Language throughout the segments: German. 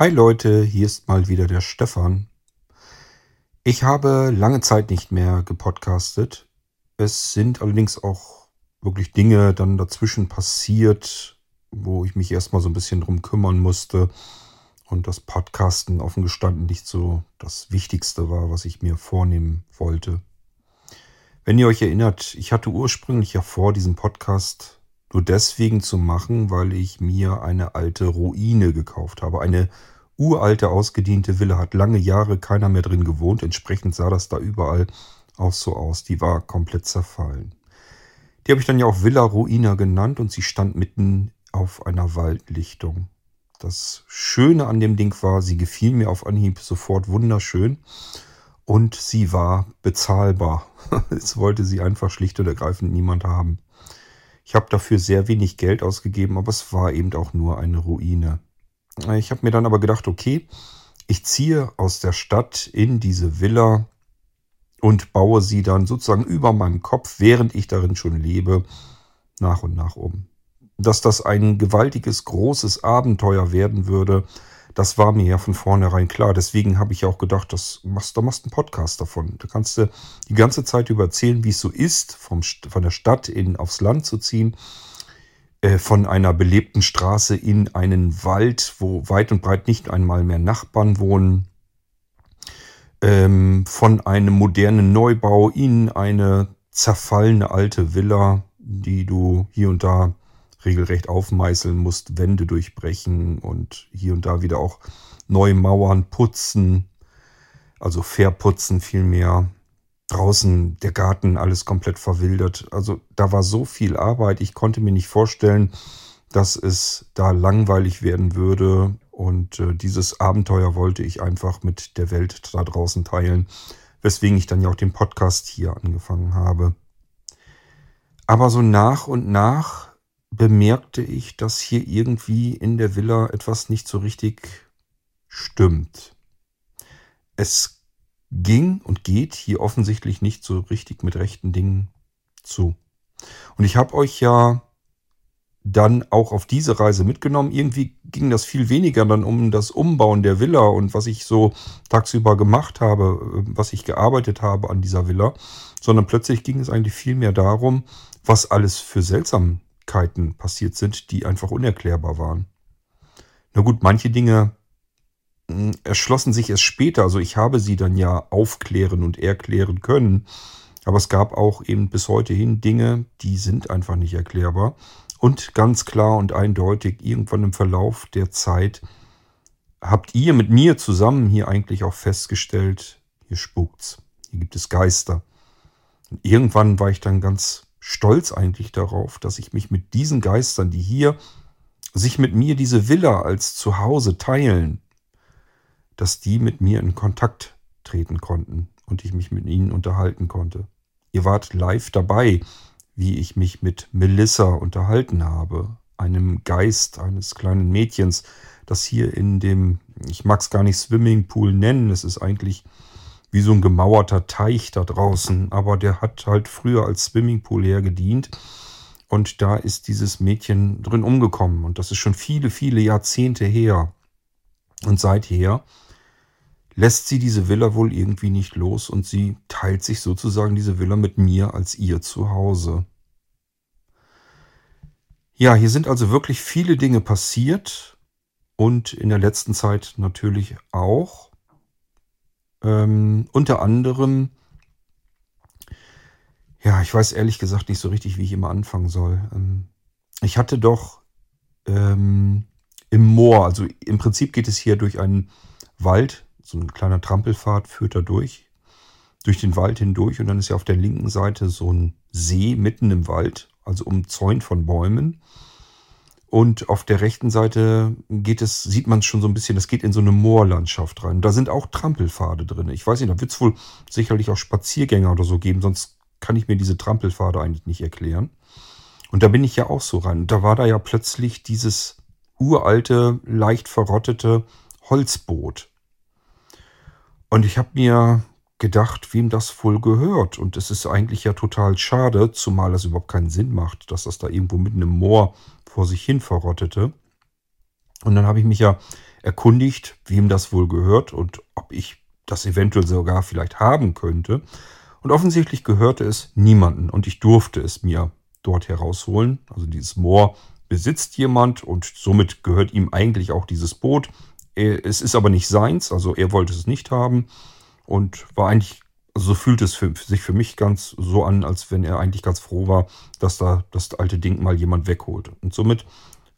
Hi Leute, hier ist mal wieder der Stefan. Ich habe lange Zeit nicht mehr gepodcastet. Es sind allerdings auch wirklich Dinge dann dazwischen passiert, wo ich mich erstmal so ein bisschen drum kümmern musste und das Podcasten offen gestanden nicht so das Wichtigste war, was ich mir vornehmen wollte. Wenn ihr euch erinnert, ich hatte ursprünglich ja vor, diesen Podcast nur deswegen zu machen, weil ich mir eine alte Ruine gekauft habe. Eine uralte, ausgediente Villa hat lange Jahre keiner mehr drin gewohnt. Entsprechend sah das da überall auch so aus. Die war komplett zerfallen. Die habe ich dann ja auch Villa Ruina genannt und sie stand mitten auf einer Waldlichtung. Das Schöne an dem Ding war, sie gefiel mir auf Anhieb sofort wunderschön und sie war bezahlbar. Es wollte sie einfach schlicht und ergreifend niemand haben. Ich habe dafür sehr wenig Geld ausgegeben, aber es war eben auch nur eine Ruine. Ich habe mir dann aber gedacht, okay, ich ziehe aus der Stadt in diese Villa und baue sie dann sozusagen über meinem Kopf, während ich darin schon lebe, nach und nach um. Dass das ein gewaltiges, großes Abenteuer werden würde, das war mir ja von vornherein klar. Deswegen habe ich auch gedacht, das machst, da machst du einen Podcast davon. Da kannst du die ganze Zeit über erzählen, wie es so ist, vom, von der Stadt in, aufs Land zu ziehen, von einer belebten Straße in einen Wald, wo weit und breit nicht einmal mehr Nachbarn wohnen, ähm, von einem modernen Neubau in eine zerfallene alte Villa, die du hier und da regelrecht aufmeißeln musst, Wände durchbrechen und hier und da wieder auch neue Mauern putzen, also verputzen vielmehr. Draußen der Garten, alles komplett verwildert. Also da war so viel Arbeit, ich konnte mir nicht vorstellen, dass es da langweilig werden würde. Und äh, dieses Abenteuer wollte ich einfach mit der Welt da draußen teilen, weswegen ich dann ja auch den Podcast hier angefangen habe. Aber so nach und nach bemerkte ich, dass hier irgendwie in der Villa etwas nicht so richtig stimmt. Es ging und geht hier offensichtlich nicht so richtig mit rechten Dingen zu. Und ich habe euch ja dann auch auf diese Reise mitgenommen. Irgendwie ging das viel weniger dann um das Umbauen der Villa und was ich so tagsüber gemacht habe, was ich gearbeitet habe an dieser Villa, sondern plötzlich ging es eigentlich viel mehr darum, was alles für seltsam Kleinigkeiten passiert sind, die einfach unerklärbar waren. Na gut, manche Dinge erschlossen sich erst später. Also ich habe sie dann ja aufklären und erklären können. Aber es gab auch eben bis heute hin Dinge, die sind einfach nicht erklärbar. Und ganz klar und eindeutig, irgendwann im Verlauf der Zeit habt ihr mit mir zusammen hier eigentlich auch festgestellt, hier spukt's. Hier gibt es Geister. Und irgendwann war ich dann ganz stolz eigentlich darauf, dass ich mich mit diesen Geistern, die hier sich mit mir diese Villa als Zuhause teilen, dass die mit mir in Kontakt treten konnten und ich mich mit ihnen unterhalten konnte. Ihr wart live dabei, wie ich mich mit Melissa unterhalten habe, einem Geist eines kleinen Mädchens, das hier in dem, ich mag es gar nicht Swimmingpool nennen, es ist eigentlich wie so ein gemauerter Teich da draußen, aber der hat halt früher als Swimmingpool hergedient. Und da ist dieses Mädchen drin umgekommen. Und das ist schon viele, viele Jahrzehnte her. Und seither lässt sie diese Villa wohl irgendwie nicht los und sie teilt sich sozusagen diese Villa mit mir als ihr Zuhause. Ja, hier sind also wirklich viele Dinge passiert und in der letzten Zeit natürlich auch. Ähm, unter anderem, ja, ich weiß ehrlich gesagt nicht so richtig, wie ich immer anfangen soll. Ähm, ich hatte doch ähm, im Moor, also im Prinzip geht es hier durch einen Wald, so ein kleiner Trampelpfad führt da durch. durch den Wald hindurch und dann ist ja auf der linken Seite so ein See mitten im Wald, also umzäunt von Bäumen. Und auf der rechten Seite geht es, sieht man schon so ein bisschen, das geht in so eine Moorlandschaft rein. Da sind auch Trampelpfade drin. Ich weiß nicht, da wird es wohl sicherlich auch Spaziergänger oder so geben, sonst kann ich mir diese Trampelpfade eigentlich nicht erklären. Und da bin ich ja auch so rein. Und da war da ja plötzlich dieses uralte, leicht verrottete Holzboot. Und ich habe mir gedacht, wem das wohl gehört. Und es ist eigentlich ja total schade, zumal das überhaupt keinen Sinn macht, dass das da irgendwo mitten im Moor vor sich hin verrottete. Und dann habe ich mich ja erkundigt, wem das wohl gehört und ob ich das eventuell sogar vielleicht haben könnte. Und offensichtlich gehörte es niemanden und ich durfte es mir dort herausholen. Also dieses Moor besitzt jemand und somit gehört ihm eigentlich auch dieses Boot. Es ist aber nicht seins, also er wollte es nicht haben und war eigentlich, also so fühlt es für, sich für mich ganz so an, als wenn er eigentlich ganz froh war, dass da das alte Ding mal jemand wegholt. Und somit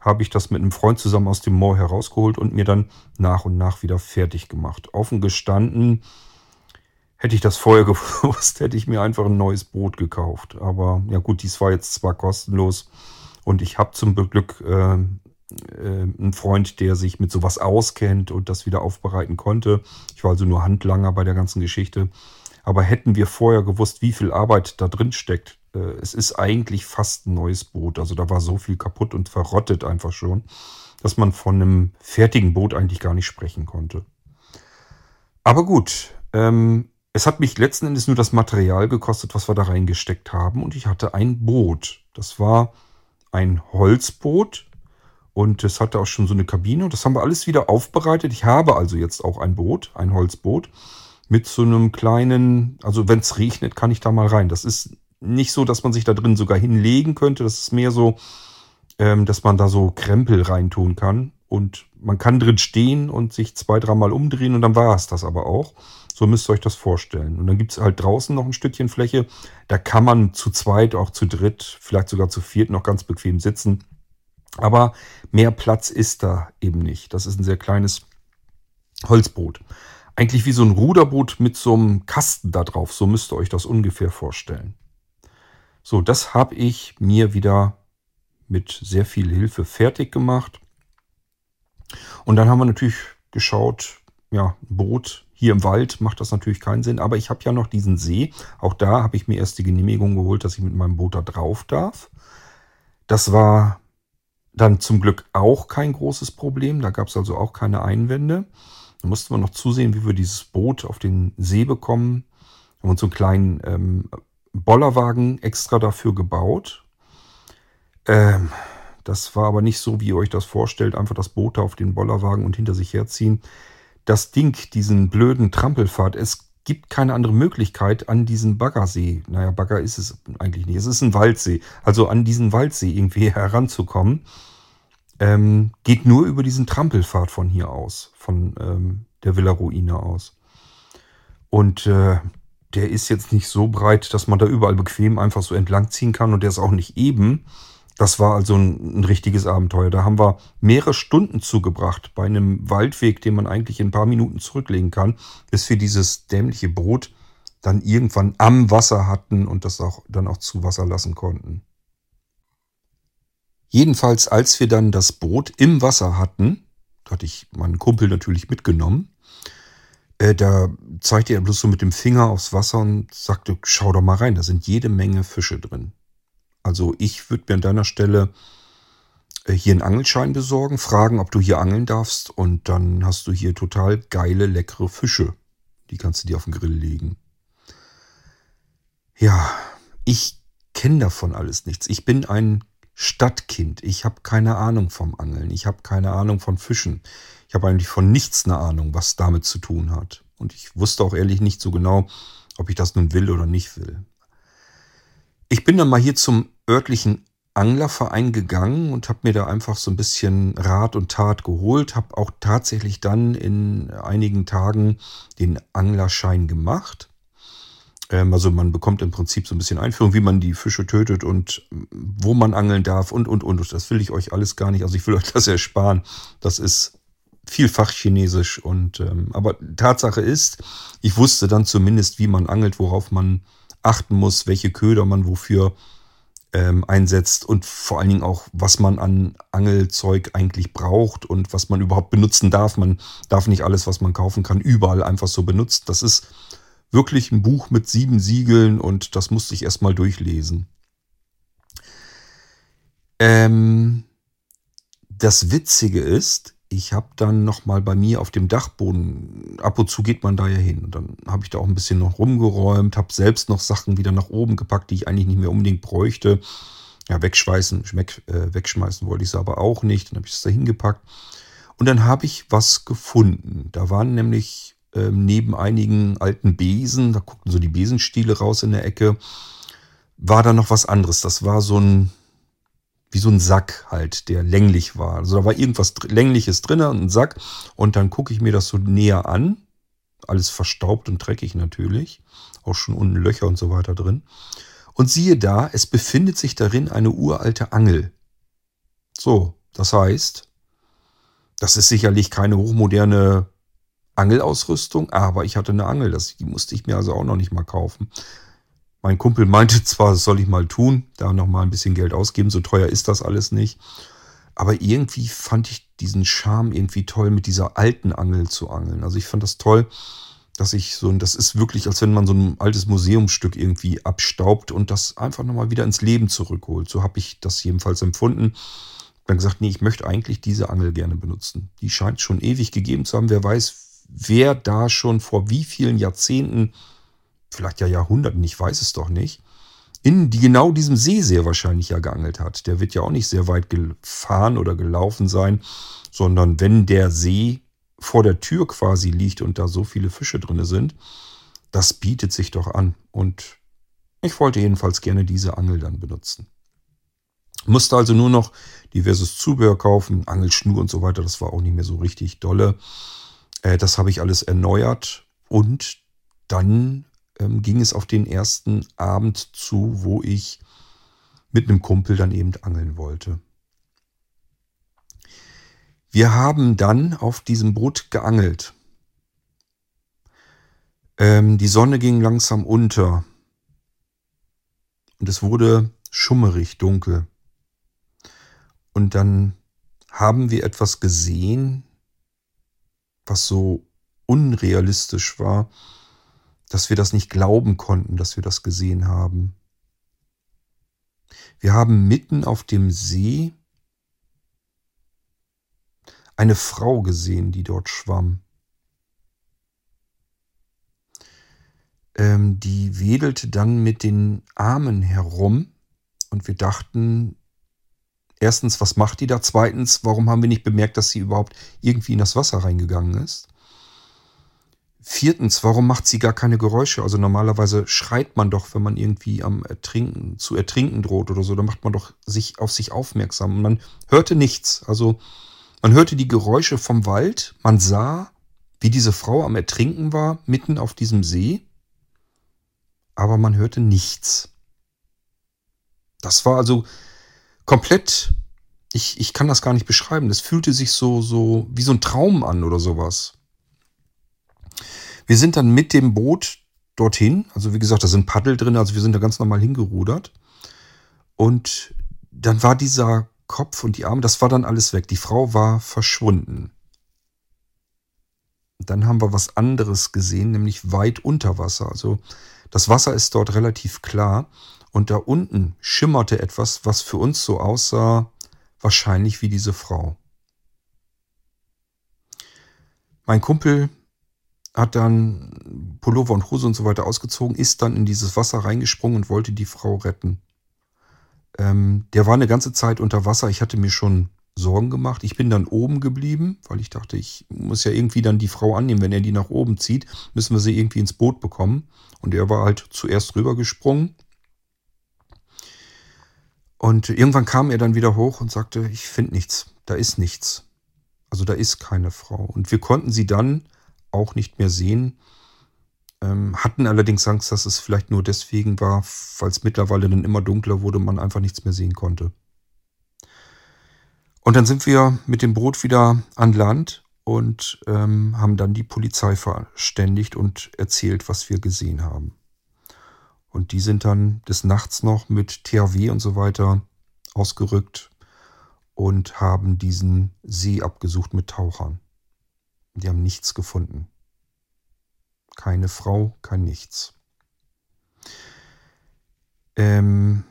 habe ich das mit einem Freund zusammen aus dem Moor herausgeholt und mir dann nach und nach wieder fertig gemacht. Offen gestanden, hätte ich das vorher gewusst, hätte ich mir einfach ein neues Boot gekauft. Aber ja gut, dies war jetzt zwar kostenlos und ich habe zum Glück äh, äh, ein Freund, der sich mit sowas auskennt und das wieder aufbereiten konnte. Ich war also nur Handlanger bei der ganzen Geschichte. Aber hätten wir vorher gewusst, wie viel Arbeit da drin steckt, äh, es ist eigentlich fast ein neues Boot. Also da war so viel kaputt und verrottet einfach schon, dass man von einem fertigen Boot eigentlich gar nicht sprechen konnte. Aber gut, ähm, es hat mich letzten Endes nur das Material gekostet, was wir da reingesteckt haben. Und ich hatte ein Boot. Das war ein Holzboot und es hatte auch schon so eine Kabine. Und das haben wir alles wieder aufbereitet. Ich habe also jetzt auch ein Boot, ein Holzboot, mit so einem kleinen, also wenn es regnet, kann ich da mal rein. Das ist nicht so, dass man sich da drin sogar hinlegen könnte. Das ist mehr so, ähm, dass man da so Krempel reintun kann. Und man kann drin stehen und sich zwei, dreimal umdrehen und dann war es das aber auch. So müsst ihr euch das vorstellen. Und dann gibt es halt draußen noch ein Stückchen Fläche. Da kann man zu zweit, auch zu dritt, vielleicht sogar zu viert noch ganz bequem sitzen. Aber mehr Platz ist da eben nicht. Das ist ein sehr kleines Holzboot. Eigentlich wie so ein Ruderboot mit so einem Kasten da drauf. So müsst ihr euch das ungefähr vorstellen. So, das habe ich mir wieder mit sehr viel Hilfe fertig gemacht. Und dann haben wir natürlich geschaut, ja, Boot hier im Wald macht das natürlich keinen Sinn, aber ich habe ja noch diesen See. Auch da habe ich mir erst die Genehmigung geholt, dass ich mit meinem Boot da drauf darf. Das war dann zum Glück auch kein großes Problem. Da gab es also auch keine Einwände. Da mussten wir noch zusehen, wie wir dieses Boot auf den See bekommen. Haben uns so einen kleinen ähm, Bollerwagen extra dafür gebaut. Ähm, das war aber nicht so, wie ihr euch das vorstellt. Einfach das Boot auf den Bollerwagen und hinter sich herziehen. Das Ding, diesen blöden Trampelfahrt, es gibt keine andere Möglichkeit an diesen Baggersee. Naja, Bagger ist es eigentlich nicht. Es ist ein Waldsee. Also an diesen Waldsee irgendwie heranzukommen, ähm, geht nur über diesen Trampelpfad von hier aus, von ähm, der Villa Ruine aus. Und äh, der ist jetzt nicht so breit, dass man da überall bequem einfach so entlang ziehen kann. Und der ist auch nicht eben. Das war also ein, ein, richtiges Abenteuer. Da haben wir mehrere Stunden zugebracht bei einem Waldweg, den man eigentlich in ein paar Minuten zurücklegen kann, bis wir dieses dämliche Boot dann irgendwann am Wasser hatten und das auch dann auch zu Wasser lassen konnten. Jedenfalls, als wir dann das Boot im Wasser hatten, hatte ich meinen Kumpel natürlich mitgenommen, äh, da zeigte er bloß so mit dem Finger aufs Wasser und sagte, schau doch mal rein, da sind jede Menge Fische drin. Also ich würde mir an deiner Stelle äh, hier einen Angelschein besorgen, fragen, ob du hier angeln darfst und dann hast du hier total geile, leckere Fische. Die kannst du dir auf den Grill legen. Ja, ich kenne davon alles nichts. Ich bin ein Stadtkind. Ich habe keine Ahnung vom Angeln. Ich habe keine Ahnung von Fischen. Ich habe eigentlich von nichts eine Ahnung, was damit zu tun hat. Und ich wusste auch ehrlich nicht so genau, ob ich das nun will oder nicht will. Ich bin dann mal hier zum örtlichen Anglerverein gegangen und habe mir da einfach so ein bisschen Rat und Tat geholt, habe auch tatsächlich dann in einigen Tagen den Anglerschein gemacht. Ähm, also man bekommt im Prinzip so ein bisschen Einführung, wie man die Fische tötet und wo man angeln darf und, und, und. Das will ich euch alles gar nicht. Also ich will euch das ersparen. Das ist viel Fachchinesisch und ähm, aber Tatsache ist, ich wusste dann zumindest, wie man angelt, worauf man achten muss, welche Köder man wofür ähm, einsetzt und vor allen Dingen auch, was man an Angelzeug eigentlich braucht und was man überhaupt benutzen darf. Man darf nicht alles, was man kaufen kann, überall einfach so benutzen. Das ist wirklich ein Buch mit sieben Siegeln und das musste ich erstmal durchlesen. Ähm, das Witzige ist, ich habe dann nochmal bei mir auf dem Dachboden, ab und zu geht man da ja hin. Und dann habe ich da auch ein bisschen noch rumgeräumt, habe selbst noch Sachen wieder nach oben gepackt, die ich eigentlich nicht mehr unbedingt bräuchte. Ja, wegschmeißen, weg, äh, wegschmeißen wollte ich es aber auch nicht. Dann habe ich es da hingepackt. Und dann habe ich was gefunden. Da waren nämlich ähm, neben einigen alten Besen, da guckten so die Besenstiele raus in der Ecke, war da noch was anderes. Das war so ein wie so ein Sack halt, der länglich war. Also da war irgendwas längliches drin, ein Sack. Und dann gucke ich mir das so näher an. Alles verstaubt und dreckig natürlich. Auch schon unten Löcher und so weiter drin. Und siehe da, es befindet sich darin eine uralte Angel. So, das heißt, das ist sicherlich keine hochmoderne Angelausrüstung, aber ich hatte eine Angel, das, die musste ich mir also auch noch nicht mal kaufen. Mein Kumpel meinte zwar, das soll ich mal tun, da nochmal ein bisschen Geld ausgeben, so teuer ist das alles nicht. Aber irgendwie fand ich diesen Charme irgendwie toll, mit dieser alten Angel zu angeln. Also ich fand das toll, dass ich so, das ist wirklich, als wenn man so ein altes Museumsstück irgendwie abstaubt und das einfach nochmal wieder ins Leben zurückholt. So habe ich das jedenfalls empfunden. Dann gesagt, nee, ich möchte eigentlich diese Angel gerne benutzen. Die scheint schon ewig gegeben zu haben. Wer weiß, wer da schon vor wie vielen Jahrzehnten vielleicht ja Jahrhunderten, ich weiß es doch nicht, in die genau diesem See sehr wahrscheinlich ja geangelt hat. Der wird ja auch nicht sehr weit gefahren oder gelaufen sein, sondern wenn der See vor der Tür quasi liegt und da so viele Fische drin sind, das bietet sich doch an. Und ich wollte jedenfalls gerne diese Angel dann benutzen. Musste also nur noch diverses Zubehör kaufen, Angelschnur und so weiter. Das war auch nicht mehr so richtig dolle. Äh, das habe ich alles erneuert und dann ähm, ging es auf den ersten Abend zu, wo ich mit einem Kumpel dann eben angeln wollte. Wir haben dann auf diesem Boot geangelt. Ähm, die Sonne ging langsam unter und es wurde schummerig dunkel. Und dann haben wir etwas gesehen, was so unrealistisch war dass wir das nicht glauben konnten, dass wir das gesehen haben. Wir haben mitten auf dem See eine Frau gesehen, die dort schwamm. Ähm, die wedelte dann mit den Armen herum und wir dachten, erstens, was macht die da? Zweitens, warum haben wir nicht bemerkt, dass sie überhaupt irgendwie in das Wasser reingegangen ist? Viertens, warum macht sie gar keine Geräusche? Also normalerweise schreit man doch, wenn man irgendwie am Ertrinken, zu ertrinken droht oder so, dann macht man doch sich auf sich aufmerksam. Und man hörte nichts. Also man hörte die Geräusche vom Wald, man sah, wie diese Frau am Ertrinken war, mitten auf diesem See, aber man hörte nichts. Das war also komplett, ich, ich kann das gar nicht beschreiben. Das fühlte sich so, so wie so ein Traum an oder sowas. Wir sind dann mit dem Boot dorthin. Also wie gesagt, da sind Paddel drin, also wir sind da ganz normal hingerudert. Und dann war dieser Kopf und die Arme, das war dann alles weg. Die Frau war verschwunden. dann haben wir was anderes gesehen, nämlich weit unter Wasser. Also das Wasser ist dort relativ klar. Und da unten schimmerte etwas, was für uns so aussah, wahrscheinlich wie diese Frau. Mein Kumpel hat dann Pullover und Hose und so weiter ausgezogen, ist dann in dieses Wasser reingesprungen und wollte die Frau retten. Ähm, der war eine ganze Zeit unter Wasser. Ich hatte mir schon Sorgen gemacht. Ich bin dann oben geblieben, weil ich dachte, ich muss ja irgendwie dann die Frau annehmen. Wenn er die nach oben zieht, müssen wir sie irgendwie ins Boot bekommen. Und er war halt zuerst rübergesprungen. Und irgendwann kam er dann wieder hoch und sagte, ich finde nichts, da ist nichts. Also da ist keine Frau. Und wir konnten sie dann auch nicht mehr sehen. Ähm, hatten allerdings Angst, dass es vielleicht nur deswegen war, es mittlerweile dann immer dunkler wurde und man einfach nichts mehr sehen konnte. Und dann sind wir mit dem Boot wieder an Land und ähm, haben dann die Polizei verständigt und erzählt, was wir gesehen haben. Und die sind dann des Nachts noch mit THW und so weiter ausgerückt und haben diesen See abgesucht mit Tauchern. Die haben nichts gefunden. Keine Frau, kein Nichts. Ähm,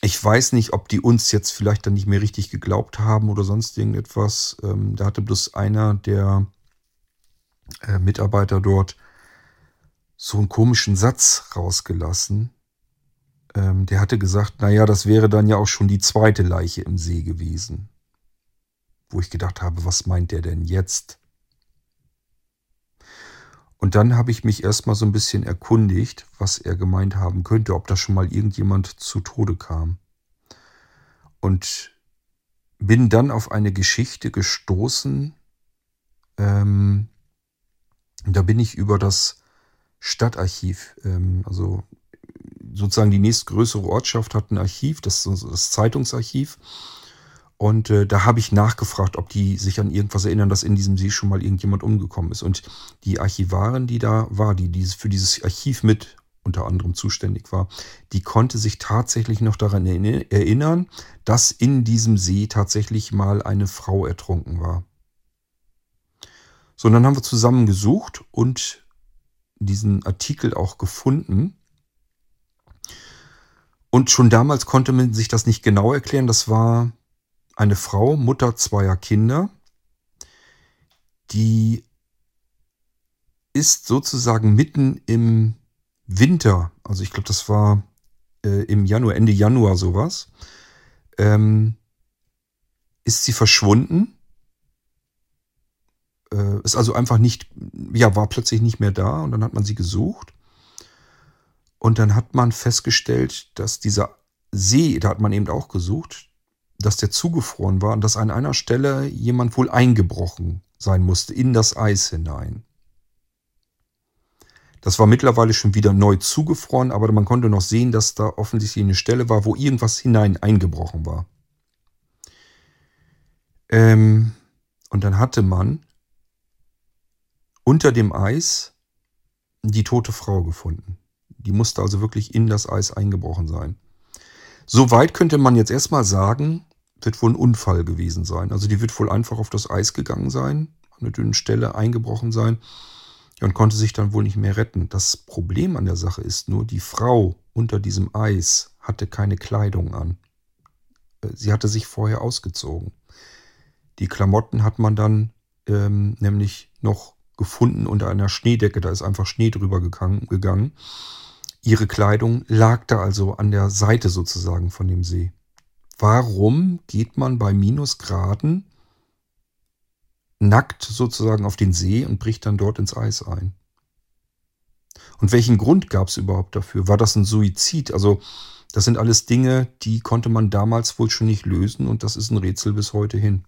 ich weiß nicht, ob die uns jetzt vielleicht dann nicht mehr richtig geglaubt haben oder sonst irgendetwas. Ähm, da hatte bloß einer der äh, Mitarbeiter dort so einen komischen Satz rausgelassen. Ähm, der hatte gesagt, naja, das wäre dann ja auch schon die zweite Leiche im See gewesen. Wo ich gedacht habe, was meint der denn jetzt? Und dann habe ich mich erstmal so ein bisschen erkundigt, was er gemeint haben könnte, ob da schon mal irgendjemand zu Tode kam. Und bin dann auf eine Geschichte gestoßen. Ähm, da bin ich über das Stadtarchiv, ähm, also sozusagen die nächstgrößere Ortschaft hat ein Archiv, das ist das Zeitungsarchiv. Und äh, da habe ich nachgefragt, ob die sich an irgendwas erinnern, dass in diesem See schon mal irgendjemand umgekommen ist. Und die Archivarin, die da war, die dieses, für dieses Archiv mit unter anderem zuständig war, die konnte sich tatsächlich noch daran erinnern, dass in diesem See tatsächlich mal eine Frau ertrunken war. So, und dann haben wir zusammen gesucht und diesen Artikel auch gefunden. Und schon damals konnte man sich das nicht genau erklären. Das war eine Frau, Mutter zweier Kinder, die ist sozusagen mitten im Winter, also ich glaube, das war äh, im Januar, Ende Januar sowas, ähm, ist sie verschwunden. Äh, ist also einfach nicht, ja, war plötzlich nicht mehr da und dann hat man sie gesucht. Und dann hat man festgestellt, dass dieser See, da hat man eben auch gesucht, dass der zugefroren war und dass an einer Stelle jemand wohl eingebrochen sein musste in das Eis hinein. Das war mittlerweile schon wieder neu zugefroren, aber man konnte noch sehen, dass da offensichtlich eine Stelle war, wo irgendwas hinein eingebrochen war. Ähm, und dann hatte man unter dem Eis die tote Frau gefunden. Die musste also wirklich in das Eis eingebrochen sein. Soweit könnte man jetzt erstmal sagen, wird wohl ein Unfall gewesen sein. Also die wird wohl einfach auf das Eis gegangen sein, an einer dünnen Stelle eingebrochen sein und konnte sich dann wohl nicht mehr retten. Das Problem an der Sache ist nur, die Frau unter diesem Eis hatte keine Kleidung an. Äh, sie hatte sich vorher ausgezogen. Die Klamotten hat man dann ähm, nämlich noch gefunden unter einer Schneedecke. Da ist einfach Schnee drüber gegangen, gegangen. Ihre Kleidung lag da also an der Seite sozusagen von dem See. Warum geht man bei Minusgraden nackt sozusagen auf den See und bricht dann dort ins Eis ein? Und welchen Grund gab es überhaupt dafür? War das ein Suizid? Also das sind alles Dinge, die konnte man damals wohl schon nicht lösen und das ist ein Rätsel bis heute hin.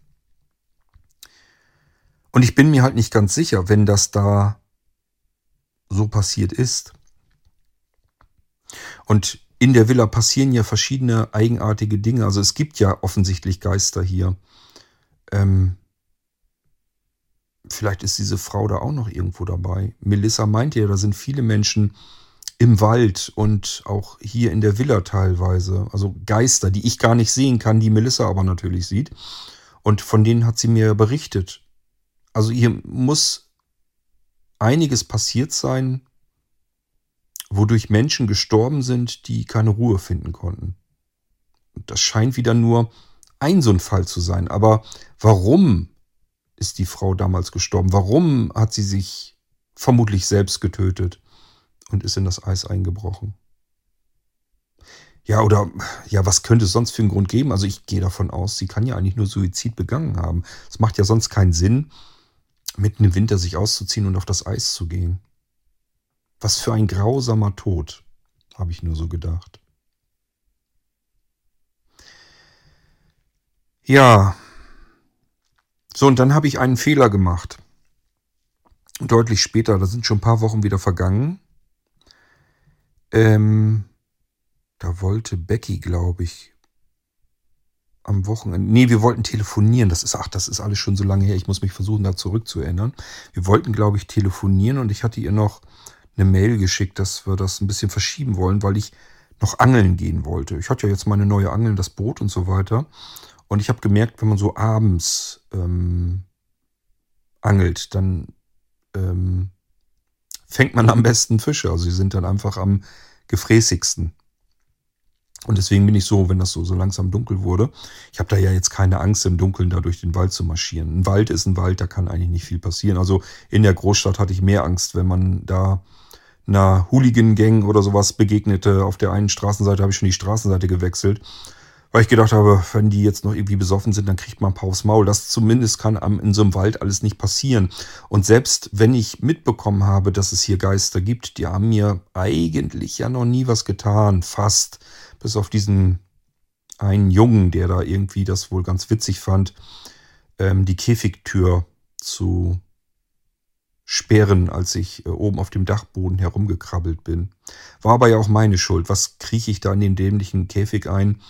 Und ich bin mir halt nicht ganz sicher, wenn das da so passiert ist. Und in der Villa passieren ja verschiedene eigenartige Dinge. Also es gibt ja offensichtlich Geister hier. Ähm, vielleicht ist diese Frau da auch noch irgendwo dabei. Melissa meint ja, da sind viele Menschen im Wald und auch hier in der Villa teilweise. Also Geister, die ich gar nicht sehen kann, die Melissa aber natürlich sieht. Und von denen hat sie mir berichtet. Also hier muss einiges passiert sein, wodurch Menschen gestorben sind, die keine Ruhe finden konnten. Das scheint wieder nur ein so ein Fall zu sein. Aber warum ist die Frau damals gestorben? Warum hat sie sich vermutlich selbst getötet und ist in das Eis eingebrochen? Ja, oder ja, was könnte es sonst für einen Grund geben? Also ich gehe davon aus, sie kann ja eigentlich nur Suizid begangen haben. Es macht ja sonst keinen Sinn, mitten im Winter sich auszuziehen und auf das Eis zu gehen. Was für ein grausamer Tod, habe ich nur so gedacht. Ja. So, und dann habe ich einen Fehler gemacht. Deutlich später, da sind schon ein paar Wochen wieder vergangen. Ähm, da wollte Becky, glaube ich, am Wochenende. Nee, wir wollten telefonieren. Das ist, ach, das ist alles schon so lange her. Ich muss mich versuchen, da zurückzuerinnern. Wir wollten, glaube ich, telefonieren und ich hatte ihr noch eine Mail geschickt, dass wir das ein bisschen verschieben wollen, weil ich noch angeln gehen wollte. Ich hatte ja jetzt meine neue Angeln, das Boot und so weiter. Und ich habe gemerkt, wenn man so abends ähm, angelt, dann ähm, fängt man am besten Fische. Also sie sind dann einfach am gefräßigsten. Und deswegen bin ich so, wenn das so, so langsam dunkel wurde, ich habe da ja jetzt keine Angst im Dunkeln da durch den Wald zu marschieren. Ein Wald ist ein Wald, da kann eigentlich nicht viel passieren. Also in der Großstadt hatte ich mehr Angst, wenn man da einer Hooligan-Gang oder sowas begegnete. Auf der einen Straßenseite habe ich schon die Straßenseite gewechselt, weil ich gedacht habe, wenn die jetzt noch irgendwie besoffen sind, dann kriegt man ein paar aufs Maul. Das zumindest kann in so einem Wald alles nicht passieren. Und selbst wenn ich mitbekommen habe, dass es hier Geister gibt, die haben mir eigentlich ja noch nie was getan, fast. Bis auf diesen einen Jungen, der da irgendwie das wohl ganz witzig fand, ähm, die Käfigtür zu sperren, als ich äh, oben auf dem Dachboden herumgekrabbelt bin. War aber ja auch meine Schuld. Was krieche ich da in den dämlichen Käfig ein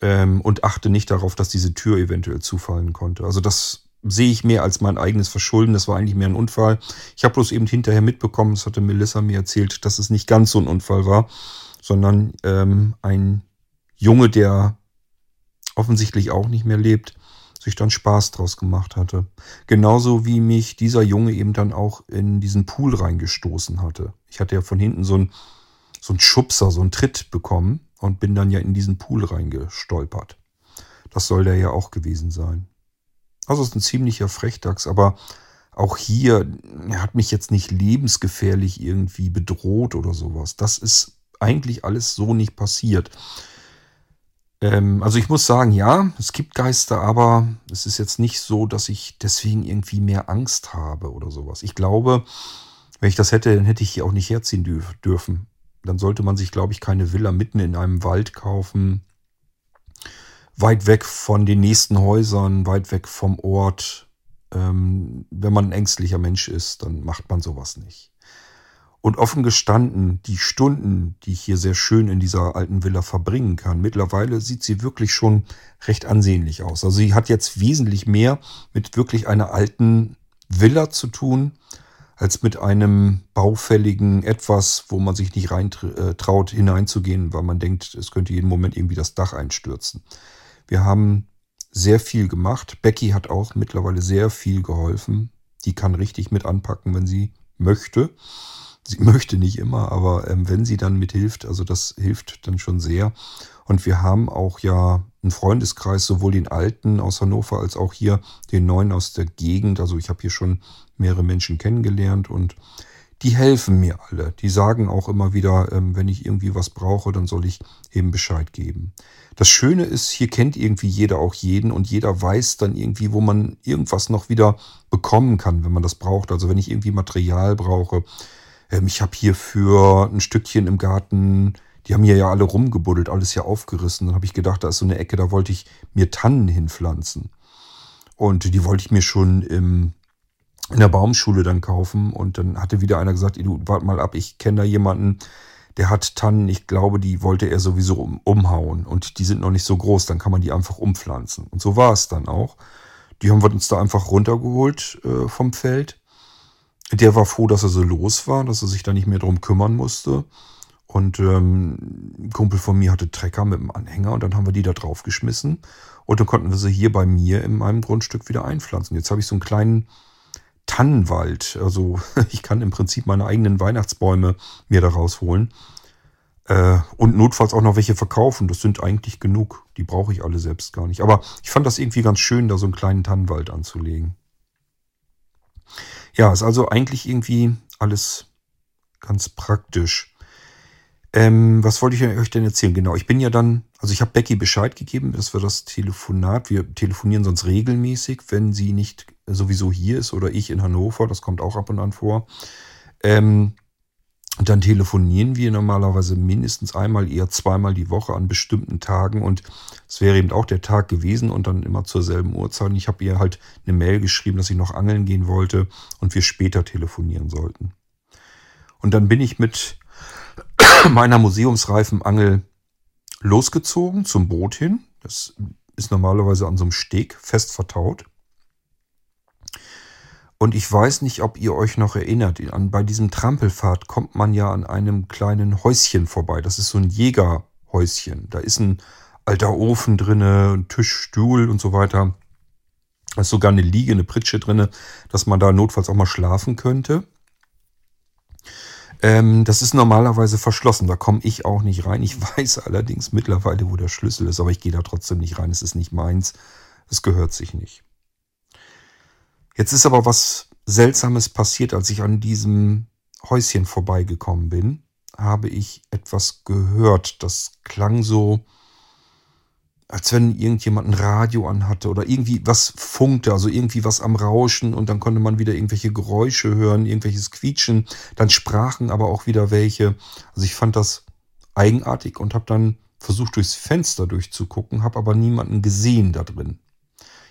ähm, und achte nicht darauf, dass diese Tür eventuell zufallen konnte. Also das sehe ich mehr als mein eigenes Verschulden. Das war eigentlich mehr ein Unfall. Ich habe bloß eben hinterher mitbekommen, das hatte Melissa mir erzählt, dass es nicht ganz so ein Unfall war, sondern ähm, ein Junge, der offensichtlich auch nicht mehr lebt, sich dann Spaß draus gemacht hatte. Genauso wie mich dieser Junge eben dann auch in diesen Pool reingestoßen hatte. Ich hatte ja von hinten so einen so einen Schubser, so einen Tritt bekommen und bin dann ja in diesen Pool reingestolpert. Das soll der ja auch gewesen sein. Also ist ein ziemlicher Frechdachs, aber auch hier, er hat mich jetzt nicht lebensgefährlich irgendwie bedroht oder sowas. Das ist eigentlich alles so nicht passiert. Ähm, also ich muss sagen, ja, es gibt Geister, aber es ist jetzt nicht so, dass ich deswegen irgendwie mehr Angst habe oder sowas. Ich glaube, wenn ich das hätte, dann hätte ich hier auch nicht herziehen dürf dürfen. Dann sollte man sich, glaube ich, keine Villa mitten in einem Wald kaufen. Weit weg von den nächsten Häusern, weit weg vom Ort. Ähm, wenn man ein ängstlicher Mensch ist, dann macht man sowas nicht. Und offen gestanden, die Stunden, die ich hier sehr schön in dieser alten Villa verbringen kann, mittlerweile sieht sie wirklich schon recht ansehnlich aus. Also sie hat jetzt wesentlich mehr mit wirklich einer alten Villa zu tun, als mit einem baufälligen etwas, wo man sich nicht rein äh, traut, hineinzugehen, weil man denkt, es könnte jeden Moment irgendwie das Dach einstürzen. Wir haben sehr viel gemacht. Becky hat auch mittlerweile sehr viel geholfen. Die kann richtig mit anpacken, wenn sie möchte. Sie möchte nicht immer, aber ähm, wenn sie dann mithilft, also das hilft dann schon sehr. Und wir haben auch ja einen Freundeskreis, sowohl den Alten aus Hannover als auch hier den Neuen aus der Gegend. Also ich habe hier schon mehrere Menschen kennengelernt und die helfen mir alle. Die sagen auch immer wieder, ähm, wenn ich irgendwie was brauche, dann soll ich eben Bescheid geben. Das Schöne ist, hier kennt irgendwie jeder auch jeden und jeder weiß dann irgendwie, wo man irgendwas noch wieder bekommen kann, wenn man das braucht. Also wenn ich irgendwie Material brauche, ähm, ich habe hier für ein Stückchen im Garten, die haben hier ja alle rumgebuddelt, alles hier aufgerissen. Dann habe ich gedacht, da ist so eine Ecke, da wollte ich mir Tannen hinpflanzen. Und die wollte ich mir schon im, in der Baumschule dann kaufen. Und dann hatte wieder einer gesagt, du wart mal ab, ich kenne da jemanden, der hat Tannen, ich glaube, die wollte er sowieso um, umhauen. Und die sind noch nicht so groß, dann kann man die einfach umpflanzen. Und so war es dann auch. Die haben wir uns da einfach runtergeholt äh, vom Feld. Der war froh, dass er so los war, dass er sich da nicht mehr drum kümmern musste. Und ähm, ein Kumpel von mir hatte Trecker mit dem Anhänger und dann haben wir die da drauf geschmissen. Und dann konnten wir sie hier bei mir in meinem Grundstück wieder einpflanzen. Jetzt habe ich so einen kleinen Tannenwald. Also ich kann im Prinzip meine eigenen Weihnachtsbäume mir da rausholen. Äh, und notfalls auch noch welche verkaufen. Das sind eigentlich genug. Die brauche ich alle selbst gar nicht. Aber ich fand das irgendwie ganz schön, da so einen kleinen Tannenwald anzulegen. Ja, ist also eigentlich irgendwie alles ganz praktisch. Ähm, was wollte ich euch denn erzählen? Genau, ich bin ja dann, also ich habe Becky Bescheid gegeben, dass wir das Telefonat, wir telefonieren sonst regelmäßig, wenn sie nicht sowieso hier ist oder ich in Hannover, das kommt auch ab und an vor. Ähm, dann telefonieren wir normalerweise mindestens einmal, eher zweimal die Woche an bestimmten Tagen. Und es wäre eben auch der Tag gewesen und dann immer zur selben Uhrzeit. Und ich habe ihr halt eine Mail geschrieben, dass ich noch angeln gehen wollte und wir später telefonieren sollten. Und dann bin ich mit meiner Museumsreifenangel losgezogen zum Boot hin. Das ist normalerweise an so einem Steg fest vertaut. Und ich weiß nicht, ob ihr euch noch erinnert, an, bei diesem Trampelpfad kommt man ja an einem kleinen Häuschen vorbei. Das ist so ein Jägerhäuschen. Da ist ein alter Ofen drinne, ein Tisch, Stuhl und so weiter. Da ist sogar eine Liege, eine Pritsche drinne, dass man da notfalls auch mal schlafen könnte. Ähm, das ist normalerweise verschlossen, da komme ich auch nicht rein. Ich weiß allerdings mittlerweile, wo der Schlüssel ist, aber ich gehe da trotzdem nicht rein. Es ist nicht meins. Es gehört sich nicht. Jetzt ist aber was Seltsames passiert, als ich an diesem Häuschen vorbeigekommen bin, habe ich etwas gehört. Das klang so, als wenn irgendjemand ein Radio anhatte oder irgendwie was funkte, also irgendwie was am Rauschen und dann konnte man wieder irgendwelche Geräusche hören, irgendwelches Quietschen, dann sprachen aber auch wieder welche. Also ich fand das eigenartig und habe dann versucht durchs Fenster durchzugucken, habe aber niemanden gesehen da drin.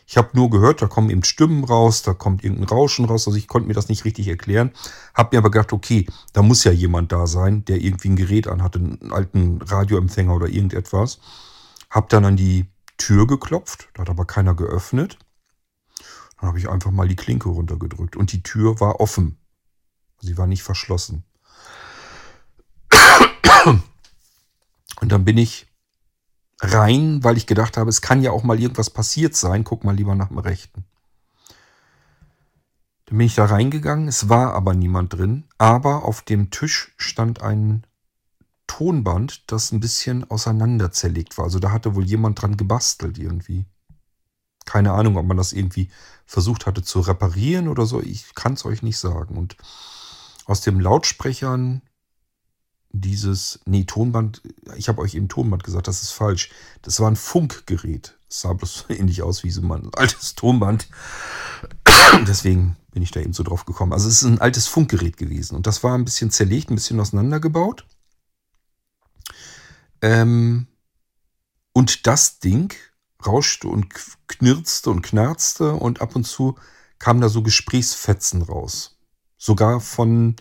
Ich habe nur gehört, da kommen eben Stimmen raus, da kommt irgendein Rauschen raus. Also ich konnte mir das nicht richtig erklären. Habe mir aber gedacht, okay, da muss ja jemand da sein, der irgendwie ein Gerät anhat, einen alten Radioempfänger oder irgendetwas. Hab dann an die Tür geklopft, da hat aber keiner geöffnet. Dann habe ich einfach mal die Klinke runtergedrückt und die Tür war offen. Sie war nicht verschlossen. Und dann bin ich rein, weil ich gedacht habe, es kann ja auch mal irgendwas passiert sein. Guck mal lieber nach dem Rechten. Dann bin ich da reingegangen, es war aber niemand drin, aber auf dem Tisch stand ein Tonband, das ein bisschen auseinander zerlegt war. Also da hatte wohl jemand dran gebastelt irgendwie. Keine Ahnung, ob man das irgendwie versucht hatte zu reparieren oder so. Ich kann es euch nicht sagen. Und aus den Lautsprechern dieses, nee, Tonband, ich habe euch eben Tonband gesagt, das ist falsch. Das war ein Funkgerät. Das sah bloß ähnlich aus wie so ein altes Tonband. Deswegen bin ich da eben so drauf gekommen. Also es ist ein altes Funkgerät gewesen und das war ein bisschen zerlegt, ein bisschen auseinandergebaut. Ähm, und das Ding rauschte und knirzte und knarzte und ab und zu kamen da so Gesprächsfetzen raus. Sogar von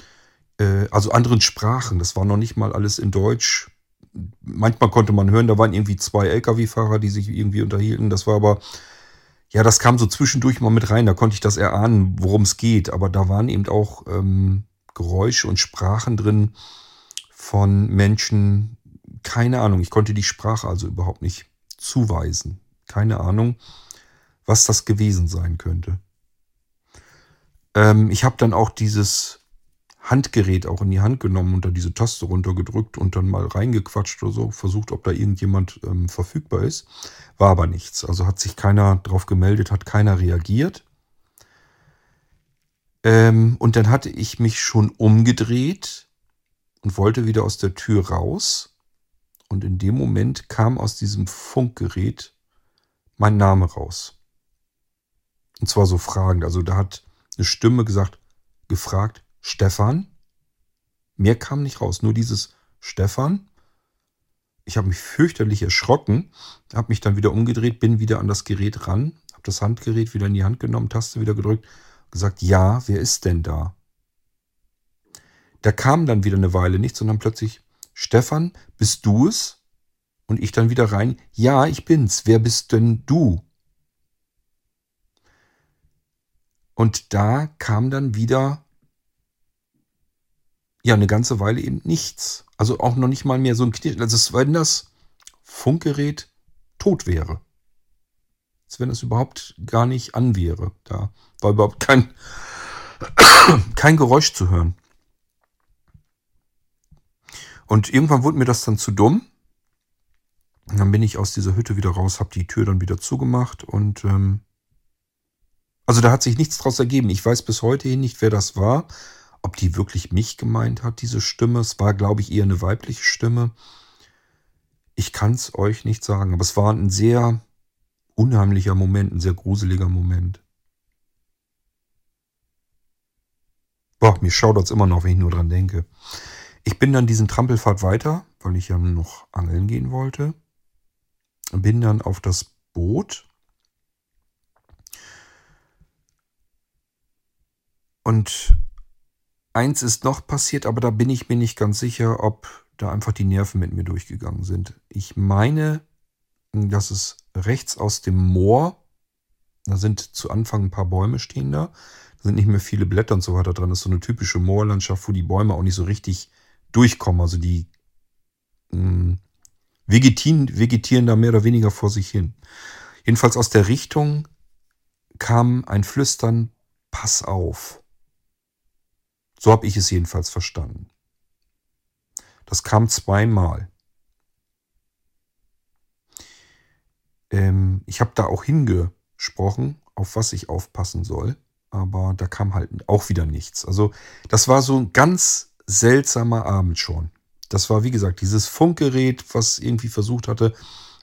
äh, also anderen Sprachen. Das war noch nicht mal alles in Deutsch. Manchmal konnte man hören, da waren irgendwie zwei Lkw-Fahrer, die sich irgendwie unterhielten. Das war aber, ja, das kam so zwischendurch mal mit rein. Da konnte ich das erahnen, worum es geht. Aber da waren eben auch ähm, Geräusche und Sprachen drin von Menschen. Keine Ahnung. Ich konnte die Sprache also überhaupt nicht zuweisen. Keine Ahnung, was das gewesen sein könnte. Ähm, ich habe dann auch dieses Handgerät auch in die Hand genommen und da diese Taste runtergedrückt und dann mal reingequatscht oder so, versucht, ob da irgendjemand ähm, verfügbar ist. War aber nichts. Also hat sich keiner drauf gemeldet, hat keiner reagiert. Ähm, und dann hatte ich mich schon umgedreht und wollte wieder aus der Tür raus. Und in dem Moment kam aus diesem Funkgerät mein Name raus. Und zwar so fragend. Also da hat eine Stimme gesagt, gefragt, Stefan. Mehr kam nicht raus, nur dieses Stefan. Ich habe mich fürchterlich erschrocken, habe mich dann wieder umgedreht, bin wieder an das Gerät ran, habe das Handgerät wieder in die Hand genommen, Taste wieder gedrückt, gesagt, ja, wer ist denn da? Da kam dann wieder eine Weile nichts dann plötzlich, Stefan, bist du es? Und ich dann wieder rein, ja, ich bin's, wer bist denn du? Und da kam dann wieder ja eine ganze Weile eben nichts. Also auch noch nicht mal mehr so ein Knirschen. Also wenn das Funkgerät tot wäre. Als wenn es überhaupt gar nicht an wäre. Da war überhaupt kein, kein Geräusch zu hören. Und irgendwann wurde mir das dann zu dumm. Und dann bin ich aus dieser Hütte wieder raus, habe die Tür dann wieder zugemacht und ähm, also da hat sich nichts draus ergeben. Ich weiß bis heute hin nicht, wer das war ob die wirklich mich gemeint hat, diese Stimme. Es war, glaube ich, eher eine weibliche Stimme. Ich kann es euch nicht sagen, aber es war ein sehr unheimlicher Moment, ein sehr gruseliger Moment. Boah, mir schaudert es immer noch, wenn ich nur dran denke. Ich bin dann diesen Trampelpfad weiter, weil ich ja noch angeln gehen wollte. Bin dann auf das Boot. Und eins ist noch passiert, aber da bin ich mir nicht ganz sicher, ob da einfach die Nerven mit mir durchgegangen sind. Ich meine, Das ist rechts aus dem Moor. Da sind zu Anfang ein paar Bäume stehen da. Da sind nicht mehr viele Blätter und so weiter dran. Das ist so eine typische Moorlandschaft, wo die Bäume auch nicht so richtig durchkommen. Also die mh, hm, vegetieren, vegetieren da mehr oder weniger vor sich hin. Jedenfalls aus der Richtung kam ein Flüstern, pass auf. So habe ich es jedenfalls verstanden. Das kam zweimal. Ähm, ich habe da auch hingesprochen, auf was ich aufpassen soll, aber da kam halt auch wieder nichts. Also das war so ein ganz seltsamer Abend schon. Das war, wie gesagt, dieses Funkgerät, was irgendwie versucht hatte,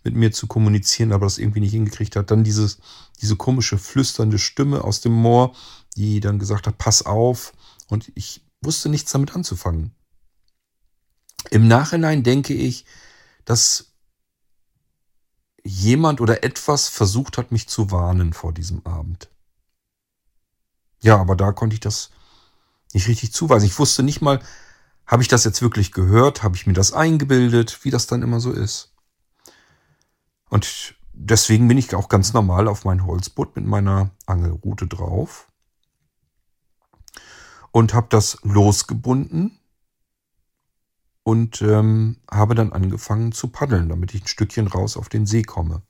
mit mir zu kommunizieren, aber das irgendwie nicht hingekriegt hat. Dann dieses, diese komische flüsternde Stimme aus dem Moor, die dann gesagt hat, pass auf. Und ich wusste nichts damit anzufangen. Im Nachhinein denke ich, dass jemand oder etwas versucht hat, mich zu warnen vor diesem Abend. Ja, aber da konnte ich das nicht richtig zuweisen. Ich wusste nicht mal, habe ich das jetzt wirklich gehört? Habe ich mir das eingebildet, wie das dann immer so ist? Und deswegen bin ich auch ganz normal auf mein Holzboot mit meiner Angelrute drauf und habe das losgebunden und ähm, habe dann angefangen zu paddeln, damit ich ein Stückchen raus auf den See komme.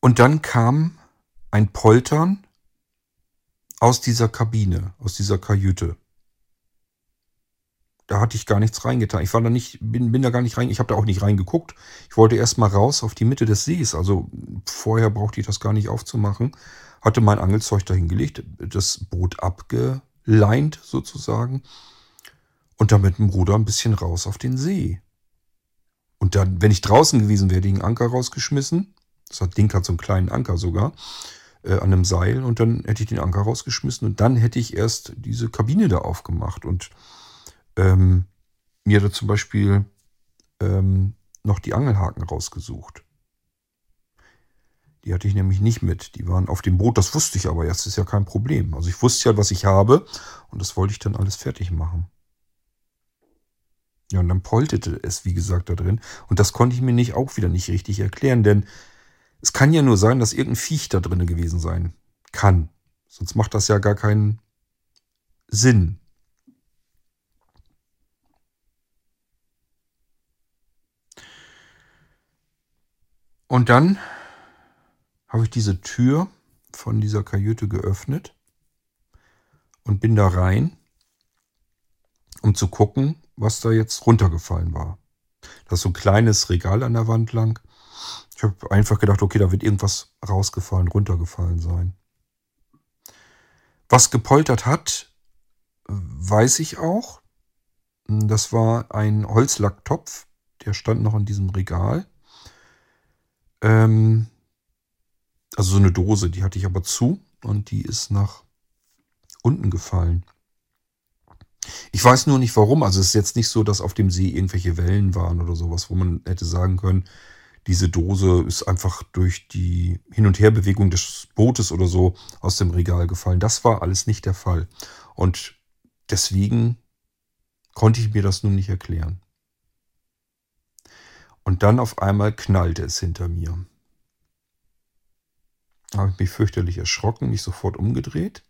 Und dann kam ein Poltern aus dieser Kabine, aus dieser Kajüte. Da hatte ich gar nichts reingetan. Ich war da nicht, bin, bin da gar nicht rein, ich habe da auch nicht reingeguckt. Ich wollte erst mal raus auf die Mitte des Sees. Also vorher brauchte ich das gar nicht aufzumachen. Hatte mein Angelzeug dahingelegt, das Boot abge, leint sozusagen und dann mit dem Ruder ein bisschen raus auf den See. Und dann, wenn ich draußen gewesen wäre, einen Anker rausgeschmissen. Das Ding hat so einen kleinen Anker sogar äh, an einem Seil und dann hätte ich den Anker rausgeschmissen und dann hätte ich erst diese Kabine da aufgemacht und ähm, mir da zum Beispiel ähm, noch die Angelhaken rausgesucht. Die hatte ich nämlich nicht mit. Die waren auf dem Boot, das wusste ich aber jetzt, ist ja kein Problem. Also ich wusste ja, was ich habe und das wollte ich dann alles fertig machen. Ja, und dann poltete es, wie gesagt, da drin. Und das konnte ich mir nicht auch wieder nicht richtig erklären, denn es kann ja nur sein, dass irgendein Viech da drin gewesen sein kann. Sonst macht das ja gar keinen Sinn. Und dann habe ich diese Tür von dieser Kajüte geöffnet und bin da rein, um zu gucken, was da jetzt runtergefallen war. Das ist so ein kleines Regal an der Wand lang. Ich habe einfach gedacht, okay, da wird irgendwas rausgefallen, runtergefallen sein. Was gepoltert hat, weiß ich auch. Das war ein Holzlacktopf, der stand noch in diesem Regal. Ähm, also so eine Dose, die hatte ich aber zu und die ist nach unten gefallen. Ich weiß nur nicht warum. Also es ist jetzt nicht so, dass auf dem See irgendwelche Wellen waren oder sowas, wo man hätte sagen können, diese Dose ist einfach durch die Hin- und Herbewegung des Bootes oder so aus dem Regal gefallen. Das war alles nicht der Fall. Und deswegen konnte ich mir das nun nicht erklären. Und dann auf einmal knallte es hinter mir habe ich mich fürchterlich erschrocken, mich sofort umgedreht.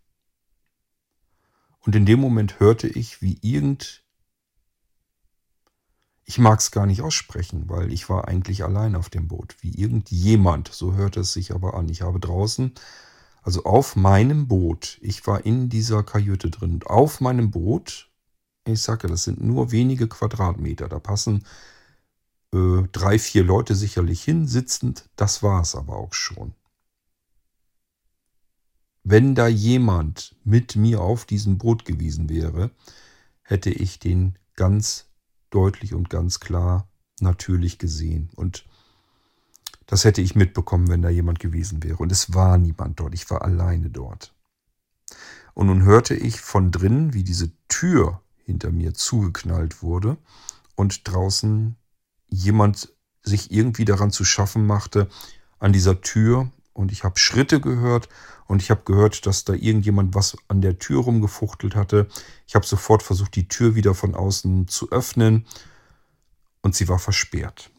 Und in dem Moment hörte ich, wie irgend... Ich mag es gar nicht aussprechen, weil ich war eigentlich allein auf dem Boot. Wie irgendjemand, so hörte es sich aber an. Ich habe draußen, also auf meinem Boot, ich war in dieser Kajüte drin. Und auf meinem Boot, ich sage, das sind nur wenige Quadratmeter. Da passen äh, drei, vier Leute sicherlich hin, sitzend. Das war es aber auch schon wenn da jemand mit mir auf diesem Boot gewesen wäre, hätte ich den ganz deutlich und ganz klar natürlich gesehen. Und das hätte ich mitbekommen, wenn da jemand gewesen wäre. Und es war niemand dort. Ich war alleine dort. Und nun hörte ich von drinnen, wie diese Tür hinter mir zugeknallt wurde und draußen jemand sich irgendwie daran zu schaffen machte, an dieser Tür. Und ich habe Schritte gehört und ich habe gehört, dass da irgendjemand was an der Tür rumgefuchtelt hatte. Ich habe sofort versucht, die Tür wieder von außen zu öffnen. und sie war versperrt.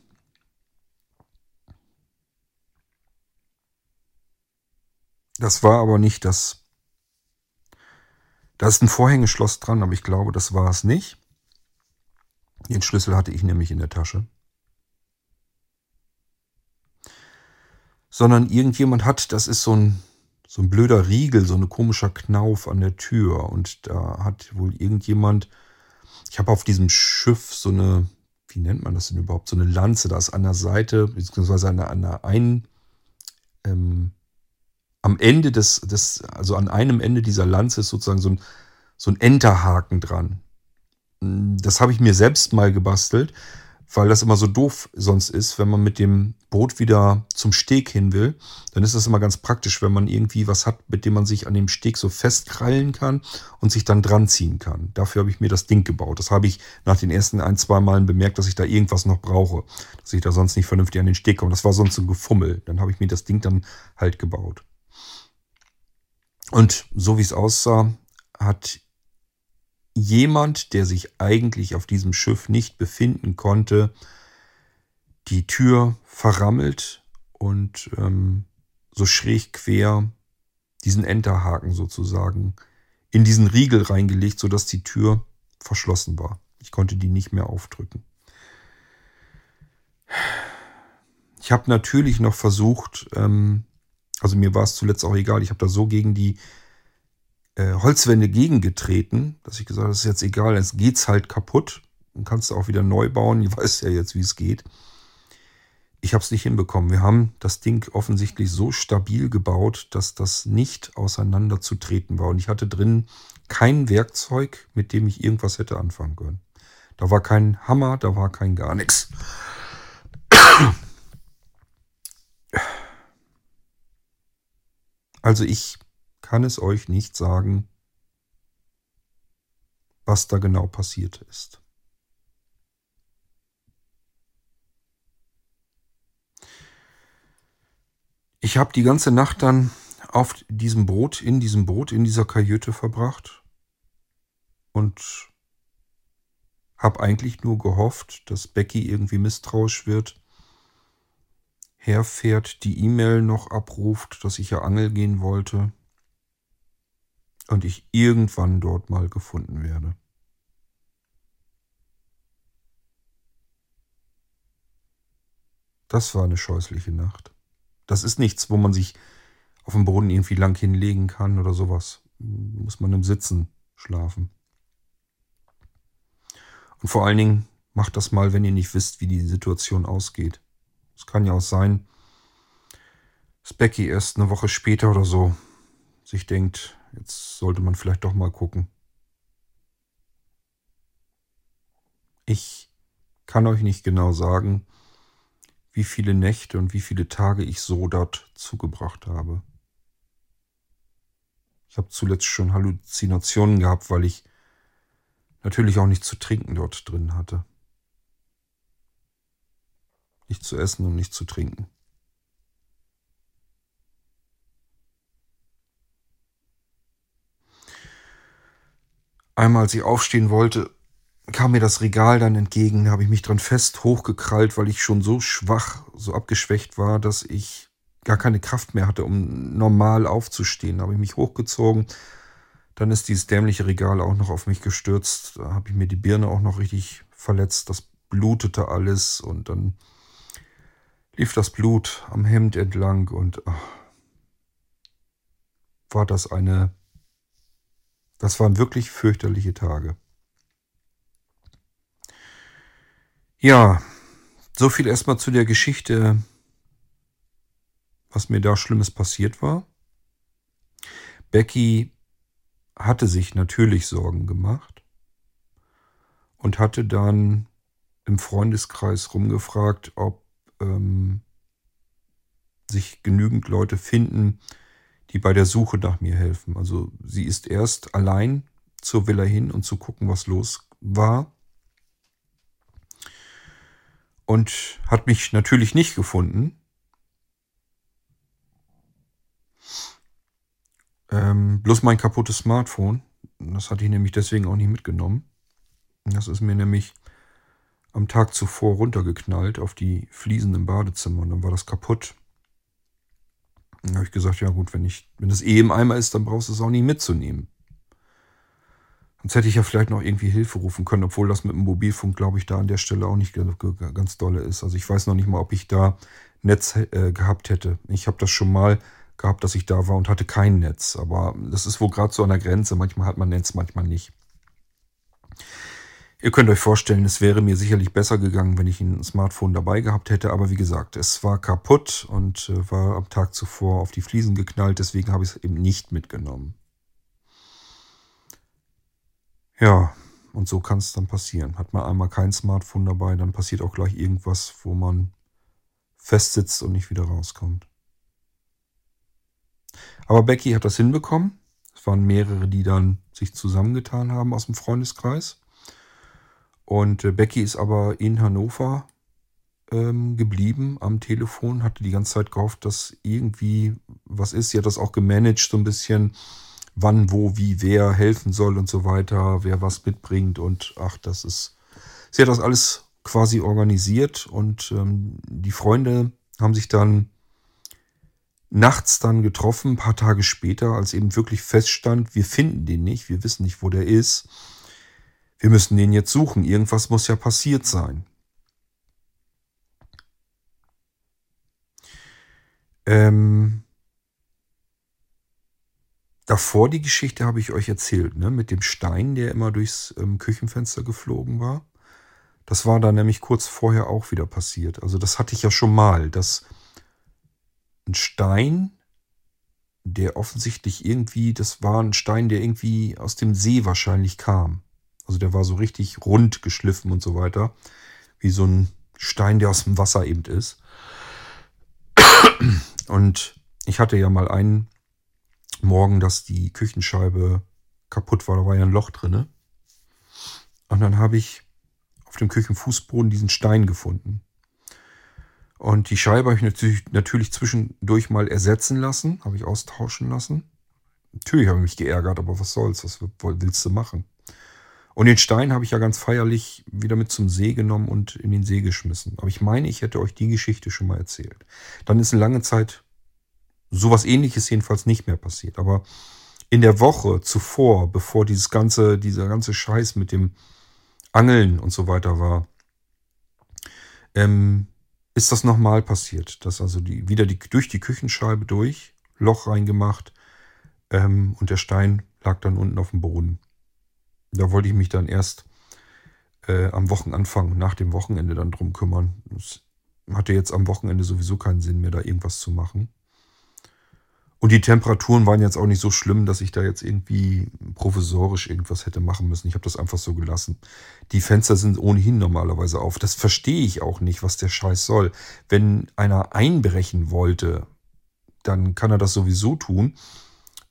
Das war aber nicht das. Da ist ein Vorhängeschloss dran, aber ich glaube, das war es nicht. Den Schlüssel hatte ich nämlich in der Tasche. Sondern irgendjemand hat, das ist so ein, so ein blöder Riegel, so ein komischer Knauf an der Tür. Und da hat wohl irgendjemand, ich habe auf diesem Schiff so eine, wie nennt man das denn überhaupt, so eine Lanze, da ist an der Seite, beziehungsweise an der, an der einen, ähm, am Ende des, des, also an einem Ende dieser Lanze ist sozusagen so ein, so ein Enterhaken dran. Das habe ich mir selbst mal gebastelt, weil das immer so doof sonst ist, wenn man mit dem Boot wieder zum Steg hin will. Dann ist das immer ganz praktisch, wenn man irgendwie was hat, mit dem man sich an dem Steg so festkrallen kann und sich dann dran ziehen kann. Dafür habe ich mir das Ding gebaut. Das habe ich nach den ersten ein, zwei Malen bemerkt, dass ich da irgendwas noch brauche. Dass ich da sonst nicht vernünftig an den Steg komme. Das war sonst ein Gefummel. Dann habe ich mir das Ding dann halt gebaut. Und so wie es aussah, hat jemand, der sich eigentlich auf diesem Schiff nicht befinden konnte, die Tür verrammelt und ähm, so schräg quer diesen Enterhaken sozusagen in diesen Riegel reingelegt, sodass die Tür verschlossen war. Ich konnte die nicht mehr aufdrücken. Ich habe natürlich noch versucht, ähm, also mir war es zuletzt auch egal, ich habe da so gegen die äh, Holzwände gegengetreten, dass ich gesagt habe, das ist jetzt egal, jetzt geht's halt kaputt. Dann kannst du auch wieder neu bauen. Ich weiß ja jetzt, wie es geht. Ich habe es nicht hinbekommen. Wir haben das Ding offensichtlich so stabil gebaut, dass das nicht auseinanderzutreten war. Und ich hatte drin kein Werkzeug, mit dem ich irgendwas hätte anfangen können. Da war kein Hammer, da war kein gar nichts. Also ich kann es euch nicht sagen, was da genau passiert ist. Ich habe die ganze Nacht dann auf diesem Boot, in diesem Boot, in dieser Kajüte verbracht und habe eigentlich nur gehofft, dass Becky irgendwie misstrauisch wird, herfährt, die E-Mail noch abruft, dass ich ja Angel gehen wollte und ich irgendwann dort mal gefunden werde. Das war eine scheußliche Nacht. Das ist nichts, wo man sich auf dem Boden irgendwie lang hinlegen kann oder sowas. Muss man im Sitzen schlafen. Und vor allen Dingen macht das mal, wenn ihr nicht wisst, wie die Situation ausgeht. Es kann ja auch sein, dass Becky erst eine Woche später oder so sich denkt, Jetzt sollte man vielleicht doch mal gucken. Ich kann euch nicht genau sagen, wie viele Nächte und wie viele Tage ich so dort zugebracht habe. Ich habe zuletzt schon Halluzinationen gehabt, weil ich natürlich auch nichts zu trinken dort drin hatte. Nicht zu essen und nicht zu trinken. Einmal, als ich aufstehen wollte, kam mir das Regal dann entgegen, da habe ich mich dran fest hochgekrallt, weil ich schon so schwach, so abgeschwächt war, dass ich gar keine Kraft mehr hatte, um normal aufzustehen. Da habe ich mich hochgezogen. Dann ist dieses dämliche Regal auch noch auf mich gestürzt. Da habe ich mir die Birne auch noch richtig verletzt. Das blutete alles und dann lief das Blut am Hemd entlang und ach, war das eine das waren wirklich fürchterliche Tage. Ja, so viel erstmal zu der Geschichte, was mir da Schlimmes passiert war. Becky hatte sich natürlich Sorgen gemacht und hatte dann im Freundeskreis rumgefragt, ob ähm, sich genügend Leute finden, die bei der Suche nach mir helfen. Also sie ist erst allein zur Villa hin und zu gucken, was los war. Und hat mich natürlich nicht gefunden. Ähm, bloß mein kaputtes Smartphone. Das hatte ich nämlich deswegen auch nicht mitgenommen. Das ist mir nämlich am Tag zuvor runtergeknallt auf die Fliesen im Badezimmer und dann war das kaputt. Dann habe ich gesagt, ja gut, wenn ich, wenn das eh im Eimer ist, dann brauchst du es auch nicht mitzunehmen. Sonst hätte ich ja vielleicht noch irgendwie Hilfe rufen können, obwohl das mit dem Mobilfunk, glaube ich, da an der Stelle auch nicht ganz dolle ist. Also ich weiß noch nicht mal, ob ich da Netz äh, gehabt hätte. Ich habe das schon mal gehabt, dass ich da war und hatte kein Netz. Aber das ist wohl gerade so an der Grenze. Manchmal hat man Netz, manchmal nicht. Ihr könnt euch vorstellen, es wäre mir sicherlich besser gegangen, wenn ich ein Smartphone dabei gehabt hätte. Aber wie gesagt, es war kaputt und äh, war am Tag zuvor auf die Fliesen geknallt. Deswegen habe ich es eben nicht mitgenommen. Ja, und so kann es dann passieren. Hat man einmal kein Smartphone dabei, dann passiert auch gleich irgendwas, wo man festsitzt und nicht wieder rauskommt. Aber Becky hat das hinbekommen. Es waren mehrere, die dann sich zusammengetan haben aus dem Freundeskreis. Und äh, Becky ist aber in Hannover ähm, geblieben am Telefon, hatte die ganze Zeit gehofft, dass irgendwie was ist. Sie hat das auch gemanagt, so ein bisschen, wann, wo, wie, wer helfen soll und so weiter, wer was mitbringt. Und ach, das ist. Sie hat das alles quasi organisiert und ähm, die Freunde haben sich dann nachts dann getroffen, ein paar Tage später, als eben wirklich feststand, wir finden den nicht, wir wissen nicht, wo der ist wir müssen den jetzt suchen. Irgendwas muss ja passiert sein. Ähm, davor die Geschichte habe ich euch erzählt, ne? mit dem Stein, der immer durchs ähm, Küchenfenster geflogen war. Das war da nämlich kurz vorher auch wieder passiert. Also das hatte ich ja schon mal, dass ein Stein, der offensichtlich irgendwie, das war ein Stein, der irgendwie aus dem See wahrscheinlich kam. Also der war so richtig rund geschliffen und so weiter. Wie so ein Stein, der aus dem Wasser eben ist. Und ich hatte ja mal einen Morgen, dass die Küchenscheibe kaputt war. Da war ja ein Loch drin. Und dann habe ich auf dem Küchenfußboden diesen Stein gefunden. Und die Scheibe habe ich natürlich, natürlich zwischendurch mal ersetzen lassen, habe ich austauschen lassen. Natürlich habe ich mich geärgert, aber was soll's, was willst du machen? Und den Stein habe ich ja ganz feierlich wieder mit zum See genommen und in den See geschmissen. Aber ich meine, ich hätte euch die Geschichte schon mal erzählt. Dann ist eine lange Zeit sowas ähnliches jedenfalls nicht mehr passiert. Aber in der Woche zuvor, bevor dieses ganze, dieser ganze Scheiß mit dem Angeln und so weiter war, ähm, ist das nochmal passiert. Dass also die, wieder die, durch die Küchenscheibe durch, Loch reingemacht ähm, und der Stein lag dann unten auf dem Boden. Da wollte ich mich dann erst äh, am Wochenanfang, nach dem Wochenende dann drum kümmern. Es hatte jetzt am Wochenende sowieso keinen Sinn mehr, da irgendwas zu machen. Und die Temperaturen waren jetzt auch nicht so schlimm, dass ich da jetzt irgendwie provisorisch irgendwas hätte machen müssen. Ich habe das einfach so gelassen. Die Fenster sind ohnehin normalerweise auf. Das verstehe ich auch nicht, was der Scheiß soll. Wenn einer einbrechen wollte, dann kann er das sowieso tun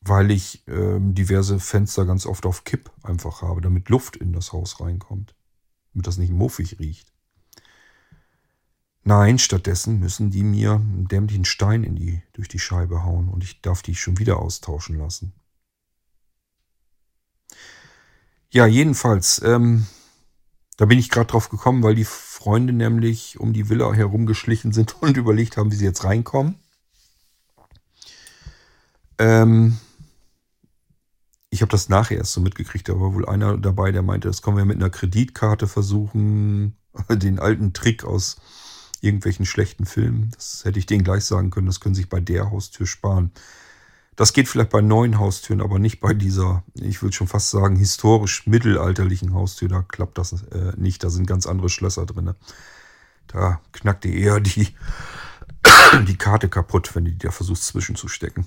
weil ich ähm, diverse Fenster ganz oft auf Kipp einfach habe, damit Luft in das Haus reinkommt, damit das nicht muffig riecht. Nein, stattdessen müssen die mir einen dämlichen Stein in die, durch die Scheibe hauen und ich darf die schon wieder austauschen lassen. Ja, jedenfalls, ähm, da bin ich gerade drauf gekommen, weil die Freunde nämlich um die Villa herumgeschlichen sind und überlegt haben, wie sie jetzt reinkommen. Ähm, ich habe das nachher erst so mitgekriegt, da war wohl einer dabei, der meinte, das können wir mit einer Kreditkarte versuchen, den alten Trick aus irgendwelchen schlechten Filmen. Das hätte ich denen gleich sagen können, das können sich bei der Haustür sparen. Das geht vielleicht bei neuen Haustüren, aber nicht bei dieser, ich würde schon fast sagen, historisch mittelalterlichen Haustür. Da klappt das äh, nicht. Da sind ganz andere Schlösser drin. Da knackt ihr eher die, die Karte kaputt, wenn du die da versuchst zwischenzustecken.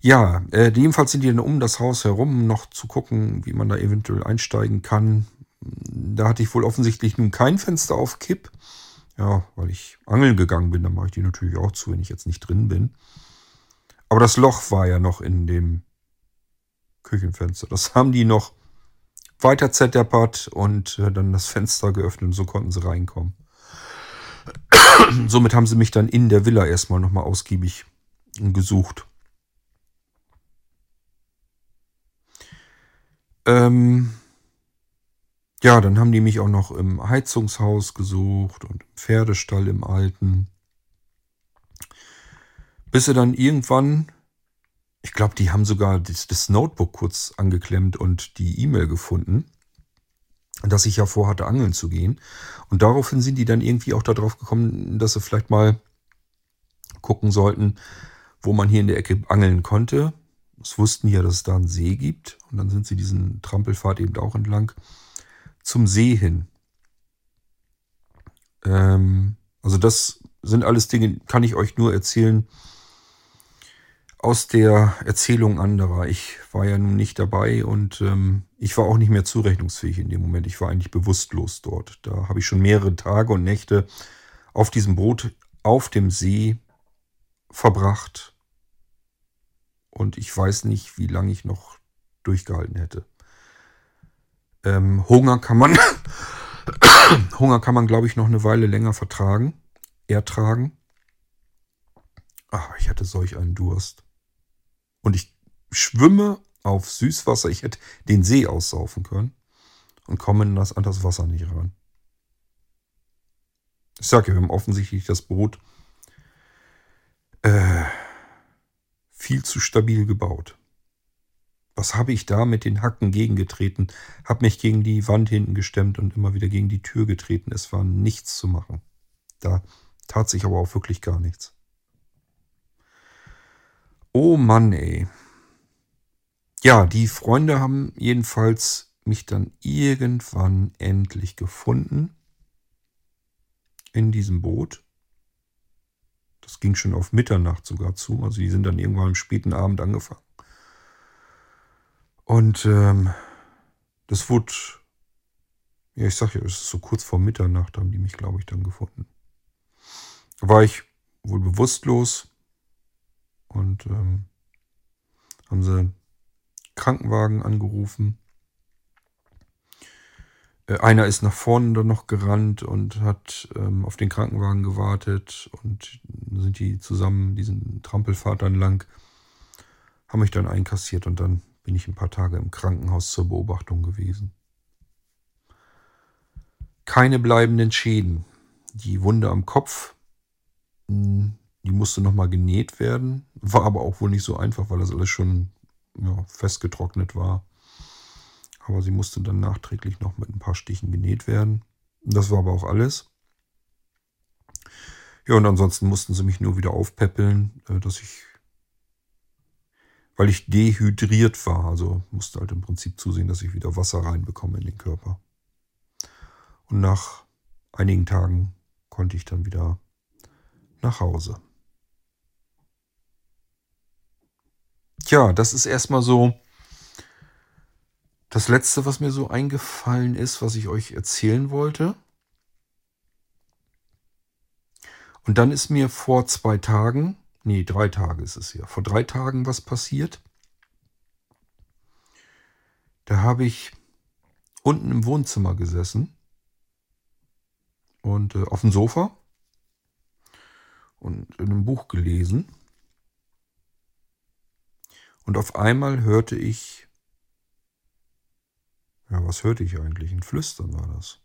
Ja, äh, jedenfalls sind die dann um das Haus herum, noch zu gucken, wie man da eventuell einsteigen kann. Da hatte ich wohl offensichtlich nun kein Fenster auf Kipp. Ja, weil ich angeln gegangen bin, dann mache ich die natürlich auch zu, wenn ich jetzt nicht drin bin. Aber das Loch war ja noch in dem Küchenfenster. Das haben die noch weiter zerdeppert und äh, dann das Fenster geöffnet und so konnten sie reinkommen. Somit haben sie mich dann in der Villa erstmal nochmal ausgiebig gesucht. Ähm, Ja, dann haben die mich auch noch im Heizungshaus gesucht und im Pferdestall im Alten. Bis sie dann irgendwann, ich glaube, die haben sogar das, das Notebook kurz angeklemmt und die E-Mail gefunden, dass ich ja vorhatte, angeln zu gehen. Und daraufhin sind die dann irgendwie auch darauf gekommen, dass sie vielleicht mal gucken sollten, wo man hier in der Ecke angeln konnte. Es wussten ja, dass es da einen See gibt. Und dann sind sie diesen Trampelpfad eben auch entlang zum See hin. Ähm, also das sind alles Dinge, kann ich euch nur erzählen aus der Erzählung anderer. Ich war ja nun nicht dabei und ähm, ich war auch nicht mehr zurechnungsfähig in dem Moment. Ich war eigentlich bewusstlos dort. Da habe ich schon mehrere Tage und Nächte auf diesem Boot auf dem See verbracht. Und ich weiß nicht, wie lange ich noch durchgehalten hätte. Ähm, Hunger kann man, Hunger kann man, glaube ich, noch eine Weile länger vertragen, ertragen. Ach, ich hatte solch einen Durst. Und ich schwimme auf Süßwasser. Ich hätte den See aussaufen können und komme in das, an das Wasser nicht ran. Ich sage wir haben offensichtlich das Boot äh, viel zu stabil gebaut. Was habe ich da mit den Hacken gegengetreten? Hab mich gegen die Wand hinten gestemmt und immer wieder gegen die Tür getreten. Es war nichts zu machen. Da tat sich aber auch wirklich gar nichts. Oh Mann, ey. Ja, die Freunde haben jedenfalls mich dann irgendwann endlich gefunden in diesem Boot. Das ging schon auf Mitternacht sogar zu. Also die sind dann irgendwann am späten Abend angefangen. Und ähm, das wurde, ja, ich sag ja, es ist so kurz vor Mitternacht, haben die mich, glaube ich, dann gefunden. Da war ich wohl bewusstlos und ähm, haben sie Krankenwagen angerufen. Äh, einer ist nach vorne dann noch gerannt und hat ähm, auf den Krankenwagen gewartet und sind die zusammen diesen Trampelpfad dann lang, haben mich dann einkassiert und dann bin ich ein paar Tage im Krankenhaus zur Beobachtung gewesen. Keine bleibenden Schäden. Die Wunde am Kopf, hm, die musste nochmal genäht werden, war aber auch wohl nicht so einfach, weil das alles schon ja, festgetrocknet war. Aber sie musste dann nachträglich noch mit ein paar Stichen genäht werden. Das war aber auch alles. Ja, und ansonsten mussten sie mich nur wieder aufpäppeln, äh, dass ich, weil ich dehydriert war, also musste halt im Prinzip zusehen, dass ich wieder Wasser reinbekomme in den Körper. Und nach einigen Tagen konnte ich dann wieder nach Hause. Tja, das ist erstmal so das letzte, was mir so eingefallen ist, was ich euch erzählen wollte. Und dann ist mir vor zwei Tagen, nee, drei Tage ist es ja, vor drei Tagen was passiert. Da habe ich unten im Wohnzimmer gesessen und äh, auf dem Sofa und in einem Buch gelesen. Und auf einmal hörte ich ja, was hörte ich eigentlich? Ein Flüstern war das.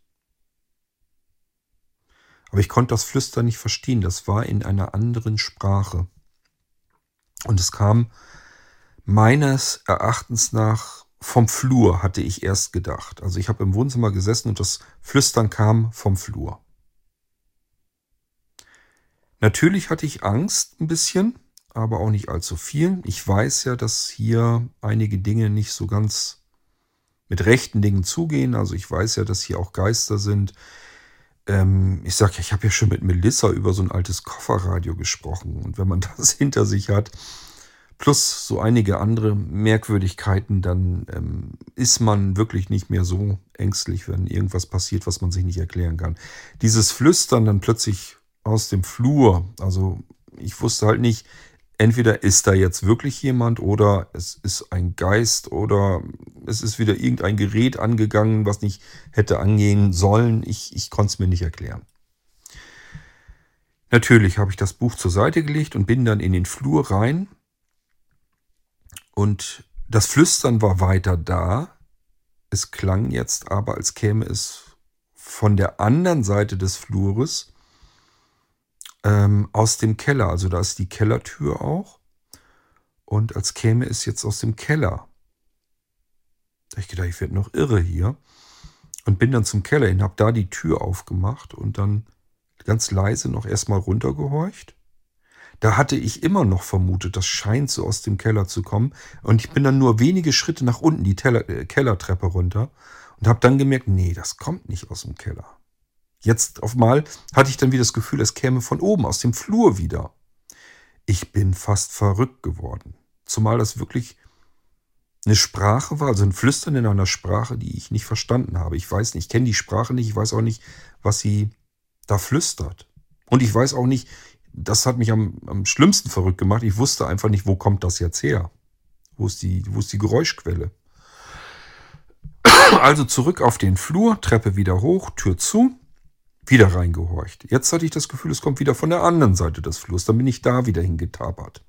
Aber ich konnte das Flüstern nicht verstehen. Das war in einer anderen Sprache. Und es kam meines Erachtens nach vom Flur, hatte ich erst gedacht. Also ich habe im Wohnzimmer gesessen und das Flüstern kam vom Flur. Natürlich hatte ich Angst ein bisschen, aber auch nicht allzu viel. Ich weiß ja, dass hier einige Dinge nicht so ganz mit rechten Dingen zugehen. Also ich weiß ja, dass hier auch Geister sind. Ähm, ich sage ja, ich habe ja schon mit Melissa über so ein altes Kofferradio gesprochen. Und wenn man das hinter sich hat, plus so einige andere Merkwürdigkeiten, dann ähm, ist man wirklich nicht mehr so ängstlich, wenn irgendwas passiert, was man sich nicht erklären kann. Dieses Flüstern dann plötzlich aus dem Flur, also ich wusste halt nicht, entweder ist da jetzt wirklich jemand oder es ist ein Geist oder es ist wieder irgendein Gerät angegangen, was nicht hätte angehen sollen. Ich, ich konnte es mir nicht erklären. Natürlich habe ich das Buch zur Seite gelegt und bin dann in den Flur rein. Und das Flüstern war weiter da. Es klang jetzt aber, als käme es von der anderen Seite des Flures ähm, aus dem Keller. Also da ist die Kellertür auch. Und als käme es jetzt aus dem Keller. Ich gedacht, ich werde noch irre hier. Und bin dann zum Keller hin, habe da die Tür aufgemacht und dann ganz leise noch erstmal runtergehorcht. Da hatte ich immer noch vermutet, das scheint so aus dem Keller zu kommen. Und ich bin dann nur wenige Schritte nach unten die Teller, äh, Kellertreppe runter und habe dann gemerkt, nee, das kommt nicht aus dem Keller. Jetzt auf mal hatte ich dann wieder das Gefühl, es käme von oben, aus dem Flur wieder. Ich bin fast verrückt geworden. Zumal das wirklich eine Sprache war, also ein Flüstern in einer Sprache, die ich nicht verstanden habe. Ich weiß nicht, ich kenne die Sprache nicht, ich weiß auch nicht, was sie da flüstert. Und ich weiß auch nicht, das hat mich am, am schlimmsten verrückt gemacht. Ich wusste einfach nicht, wo kommt das jetzt her? Wo ist die, wo ist die Geräuschquelle? Also zurück auf den Flur, Treppe wieder hoch, Tür zu, wieder reingehorcht. Jetzt hatte ich das Gefühl, es kommt wieder von der anderen Seite des Flurs. Dann bin ich da wieder hingetapert.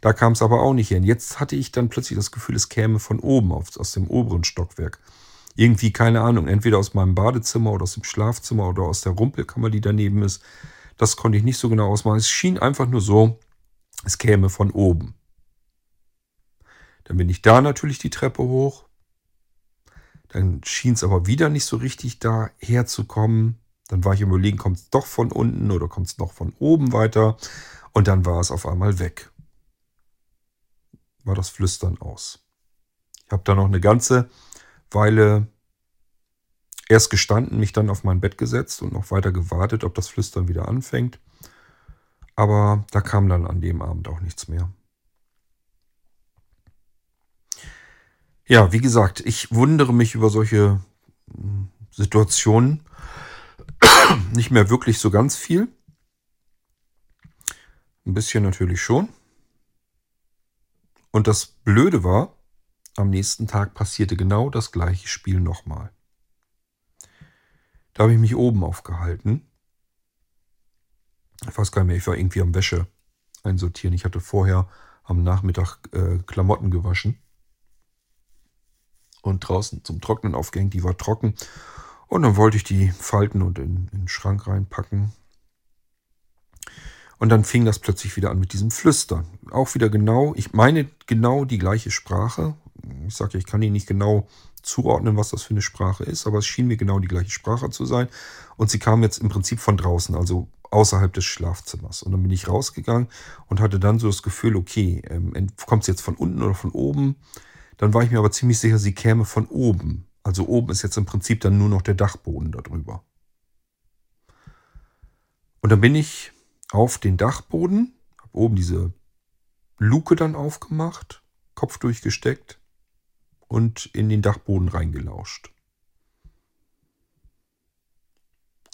Da kam es aber auch nicht hin. Jetzt hatte ich dann plötzlich das Gefühl, es käme von oben, aus dem oberen Stockwerk. Irgendwie, keine Ahnung, entweder aus meinem Badezimmer oder aus dem Schlafzimmer oder aus der Rumpelkammer, die daneben ist. Das konnte ich nicht so genau ausmachen. Es schien einfach nur so, es käme von oben. Dann bin ich da natürlich die Treppe hoch. Dann schien es aber wieder nicht so richtig da herzukommen. Dann war ich überlegen, kommt es doch von unten oder kommt es noch von oben weiter. Und dann war es auf einmal weg war das Flüstern aus. Ich habe da noch eine ganze Weile erst gestanden, mich dann auf mein Bett gesetzt und noch weiter gewartet, ob das Flüstern wieder anfängt. Aber da kam dann an dem Abend auch nichts mehr. Ja, wie gesagt, ich wundere mich über solche hm, Situationen nicht mehr wirklich so ganz viel. Ein bisschen natürlich schon. Und das Blöde war, am nächsten Tag passierte genau das gleiche Spiel nochmal. Da habe ich mich oben aufgehalten. Ich weiß gar nicht mehr, ich war irgendwie am Wäsche einsortieren. Ich hatte vorher am Nachmittag äh, Klamotten gewaschen und draußen zum Trocknen aufgehängt. Die war trocken. Und dann wollte ich die falten und in, in den Schrank reinpacken. Und dann fing das plötzlich wieder an mit diesem Flüstern. Auch wieder genau, ich meine genau die gleiche Sprache. Ich sage ich kann Ihnen nicht genau zuordnen, was das für eine Sprache ist, aber es schien mir genau die gleiche Sprache zu sein. Und sie kam jetzt im Prinzip von draußen, also außerhalb des Schlafzimmers. Und dann bin ich rausgegangen und hatte dann so das Gefühl, okay, ähm, kommt sie jetzt von unten oder von oben? Dann war ich mir aber ziemlich sicher, sie käme von oben. Also oben ist jetzt im Prinzip dann nur noch der Dachboden darüber. Und dann bin ich auf den Dachboden, habe oben diese Luke dann aufgemacht, Kopf durchgesteckt und in den Dachboden reingelauscht.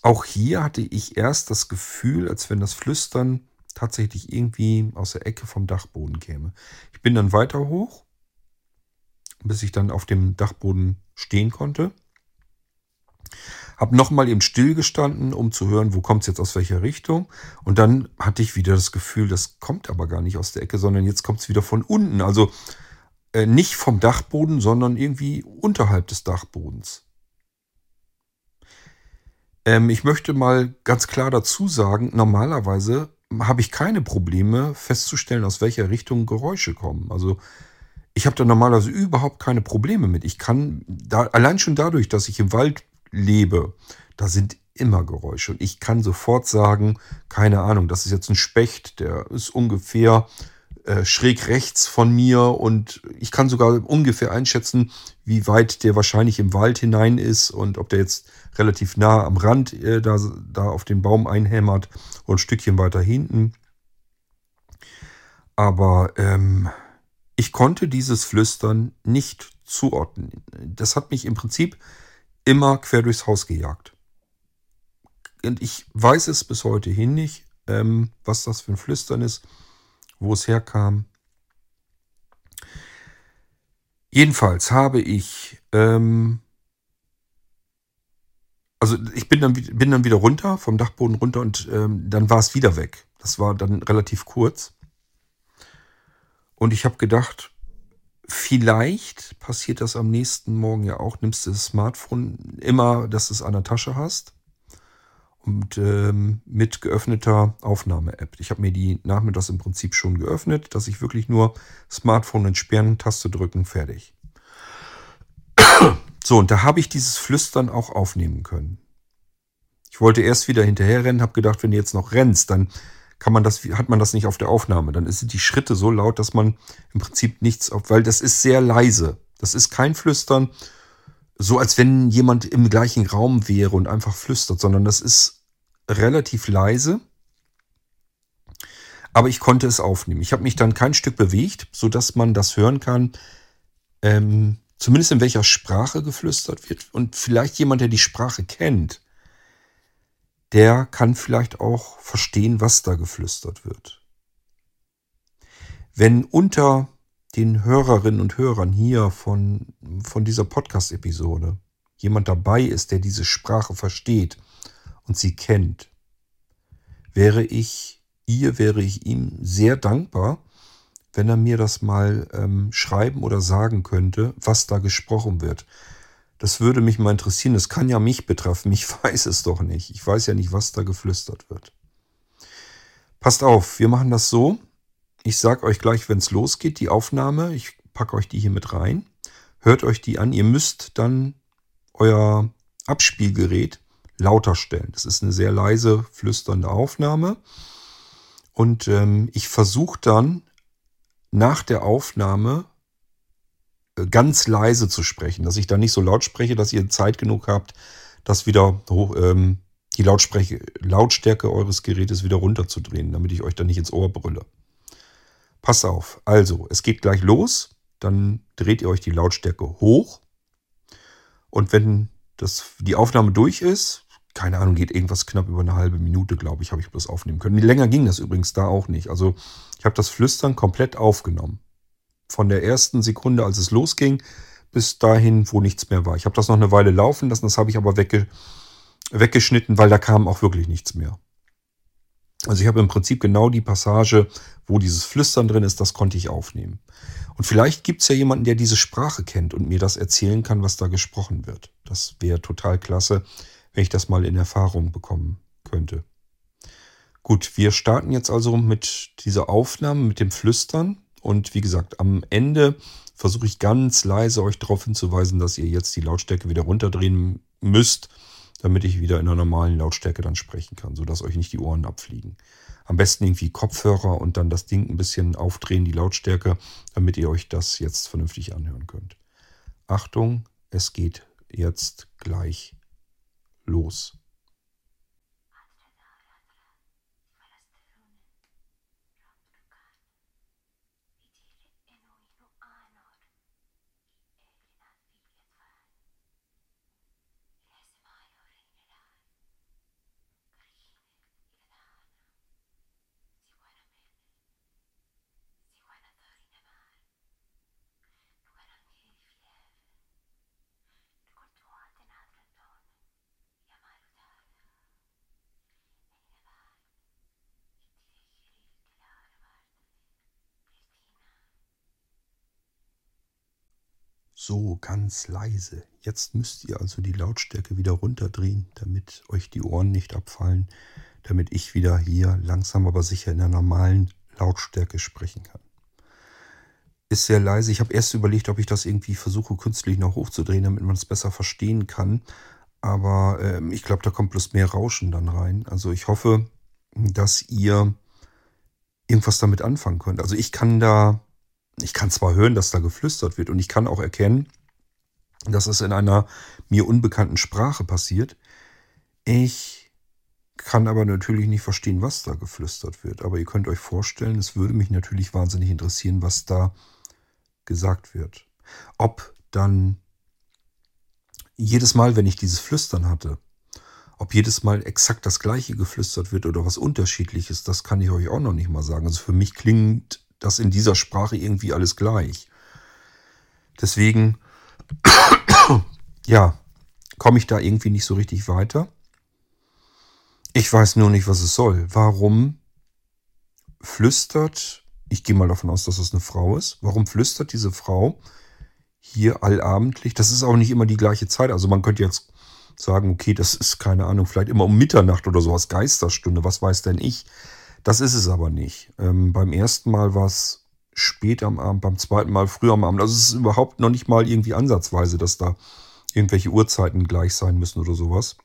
Auch hier hatte ich erst das Gefühl, als wenn das Flüstern tatsächlich irgendwie aus der Ecke vom Dachboden käme. Ich bin dann weiter hoch, bis ich dann auf dem Dachboden stehen konnte. Hab nochmal eben stillgestanden, um zu hören, wo kommt es jetzt aus welcher Richtung. Und dann hatte ich wieder das Gefühl, das kommt aber gar nicht aus der Ecke, sondern jetzt kommt es wieder von unten. Also äh, nicht vom Dachboden, sondern irgendwie unterhalb des Dachbodens. Ähm, ich möchte mal ganz klar dazu sagen, normalerweise habe ich keine Probleme festzustellen, aus welcher Richtung Geräusche kommen. Also ich habe da normalerweise überhaupt keine Probleme mit. Ich kann da allein schon dadurch, dass ich im Wald lebe, da sind immer Geräusche. Und ich kann sofort sagen, keine Ahnung, das ist jetzt ein Specht, der ist ungefähr äh, schräg rechts von mir und ich kann sogar ungefähr einschätzen, wie weit der wahrscheinlich im Wald hinein ist und ob der jetzt relativ nah am Rand äh, da, da auf den Baum einhämmert und ein Stückchen weiter hinten. Aber ähm, ich konnte dieses Flüstern nicht zuordnen. Das hat mich im Prinzip immer quer durchs Haus gejagt. Und ich weiß es bis heute hin nicht, ähm, was das für ein Flüstern ist, wo es herkam. Jedenfalls habe ich, ähm, also ich bin dann, bin dann wieder runter, vom Dachboden runter und ähm, dann war es wieder weg. Das war dann relativ kurz. Und ich habe gedacht, Vielleicht passiert das am nächsten Morgen ja auch. Nimmst du das Smartphone immer, dass du es an der Tasche hast und ähm, mit geöffneter Aufnahme-App. Ich habe mir die nachmittags im Prinzip schon geöffnet, dass ich wirklich nur Smartphone entsperren, Taste drücken, fertig. So, und da habe ich dieses Flüstern auch aufnehmen können. Ich wollte erst wieder hinterherrennen, habe gedacht, wenn du jetzt noch rennst, dann kann man das, hat man das nicht auf der Aufnahme. Dann sind die Schritte so laut, dass man im Prinzip nichts, weil das ist sehr leise. Das ist kein Flüstern, so als wenn jemand im gleichen Raum wäre und einfach flüstert, sondern das ist relativ leise. Aber ich konnte es aufnehmen. Ich habe mich dann kein Stück bewegt, so dass man das hören kann. Ähm, zumindest in welcher Sprache geflüstert wird. Und vielleicht jemand, der die Sprache kennt, der kann vielleicht auch verstehen, was da geflüstert wird. Wenn unter den Hörerinnen und Hörern hier von, von dieser Podcast-Episode jemand dabei ist, der diese Sprache versteht und sie kennt, wäre ich ihr, wäre ich ihm sehr dankbar, wenn er mir das mal ähm, schreiben oder sagen könnte, was da gesprochen wird. Das würde mich mal interessieren. Das kann ja mich betreffen. Ich weiß es doch nicht. Ich weiß ja nicht, was da geflüstert wird. Passt auf, wir machen das so. Ich sage euch gleich, wenn es losgeht, die Aufnahme. Ich packe euch die hier mit rein. Hört euch die an. Ihr müsst dann euer Abspielgerät lauter stellen. Das ist eine sehr leise, flüsternde Aufnahme. Und ähm, ich versuche dann nach der Aufnahme ganz leise zu sprechen, dass ich da nicht so laut spreche, dass ihr Zeit genug habt, das wieder hoch, ähm, die Lautstärke eures Gerätes wieder runterzudrehen, damit ich euch da nicht ins Ohr brülle. Pass auf, also es geht gleich los, dann dreht ihr euch die Lautstärke hoch und wenn das, die Aufnahme durch ist, keine Ahnung, geht irgendwas knapp über eine halbe Minute, glaube ich, habe ich bloß aufnehmen können. Länger ging das übrigens da auch nicht. Also ich habe das Flüstern komplett aufgenommen von der ersten Sekunde, als es losging, bis dahin, wo nichts mehr war. Ich habe das noch eine Weile laufen lassen, das habe ich aber wegge weggeschnitten, weil da kam auch wirklich nichts mehr. Also ich habe im Prinzip genau die Passage, wo dieses Flüstern drin ist, das konnte ich aufnehmen. Und vielleicht gibt es ja jemanden, der diese Sprache kennt und mir das erzählen kann, was da gesprochen wird. Das wäre total klasse, wenn ich das mal in Erfahrung bekommen könnte. Gut, wir starten jetzt also mit dieser Aufnahme, mit dem Flüstern. Und wie gesagt, am Ende versuche ich ganz leise euch darauf hinzuweisen, dass ihr jetzt die Lautstärke wieder runterdrehen müsst, damit ich wieder in einer normalen Lautstärke dann sprechen kann, sodass euch nicht die Ohren abfliegen. Am besten irgendwie Kopfhörer und dann das Ding ein bisschen aufdrehen, die Lautstärke, damit ihr euch das jetzt vernünftig anhören könnt. Achtung, es geht jetzt gleich los. So, ganz leise. Jetzt müsst ihr also die Lautstärke wieder runterdrehen, damit euch die Ohren nicht abfallen, damit ich wieder hier langsam aber sicher in der normalen Lautstärke sprechen kann. Ist sehr leise. Ich habe erst überlegt, ob ich das irgendwie versuche, künstlich noch hochzudrehen, damit man es besser verstehen kann. Aber äh, ich glaube, da kommt bloß mehr Rauschen dann rein. Also ich hoffe, dass ihr irgendwas damit anfangen könnt. Also ich kann da ich kann zwar hören, dass da geflüstert wird und ich kann auch erkennen, dass es in einer mir unbekannten Sprache passiert. Ich kann aber natürlich nicht verstehen, was da geflüstert wird. Aber ihr könnt euch vorstellen, es würde mich natürlich wahnsinnig interessieren, was da gesagt wird. Ob dann jedes Mal, wenn ich dieses Flüstern hatte, ob jedes Mal exakt das gleiche geflüstert wird oder was unterschiedliches, das kann ich euch auch noch nicht mal sagen. Also für mich klingt das in dieser Sprache irgendwie alles gleich. Deswegen, ja, komme ich da irgendwie nicht so richtig weiter. Ich weiß nur nicht, was es soll. Warum flüstert Ich gehe mal davon aus, dass es eine Frau ist. Warum flüstert diese Frau hier allabendlich? Das ist auch nicht immer die gleiche Zeit. Also man könnte jetzt sagen, okay, das ist keine Ahnung, vielleicht immer um Mitternacht oder sowas, Geisterstunde, was weiß denn ich. Das ist es aber nicht. Ähm, beim ersten Mal war es spät am Abend, beim zweiten Mal früh am Abend. Also es ist überhaupt noch nicht mal irgendwie ansatzweise, dass da irgendwelche Uhrzeiten gleich sein müssen oder sowas.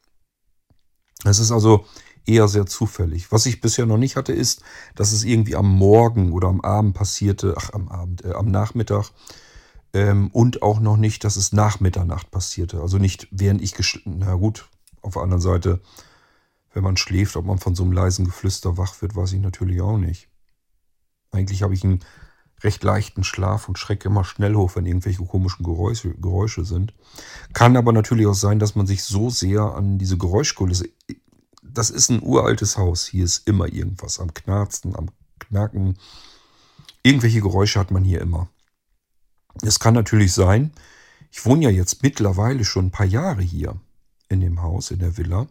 Es ist also eher sehr zufällig. Was ich bisher noch nicht hatte, ist, dass es irgendwie am Morgen oder am Abend passierte, ach am Abend, äh, am Nachmittag ähm, und auch noch nicht, dass es nach Mitternacht passierte. Also nicht während ich na gut, auf der anderen Seite, wenn man schläft, ob man von so einem leisen Geflüster wach wird, weiß ich natürlich auch nicht. Eigentlich habe ich einen recht leichten Schlaf und schrecke immer schnell hoch, wenn irgendwelche komischen Geräusche, Geräusche sind. Kann aber natürlich auch sein, dass man sich so sehr an diese Geräuschkulisse. Das ist ein uraltes Haus. Hier ist immer irgendwas am Knarzen, am Knacken. Irgendwelche Geräusche hat man hier immer. Es kann natürlich sein, ich wohne ja jetzt mittlerweile schon ein paar Jahre hier in dem Haus, in der Villa.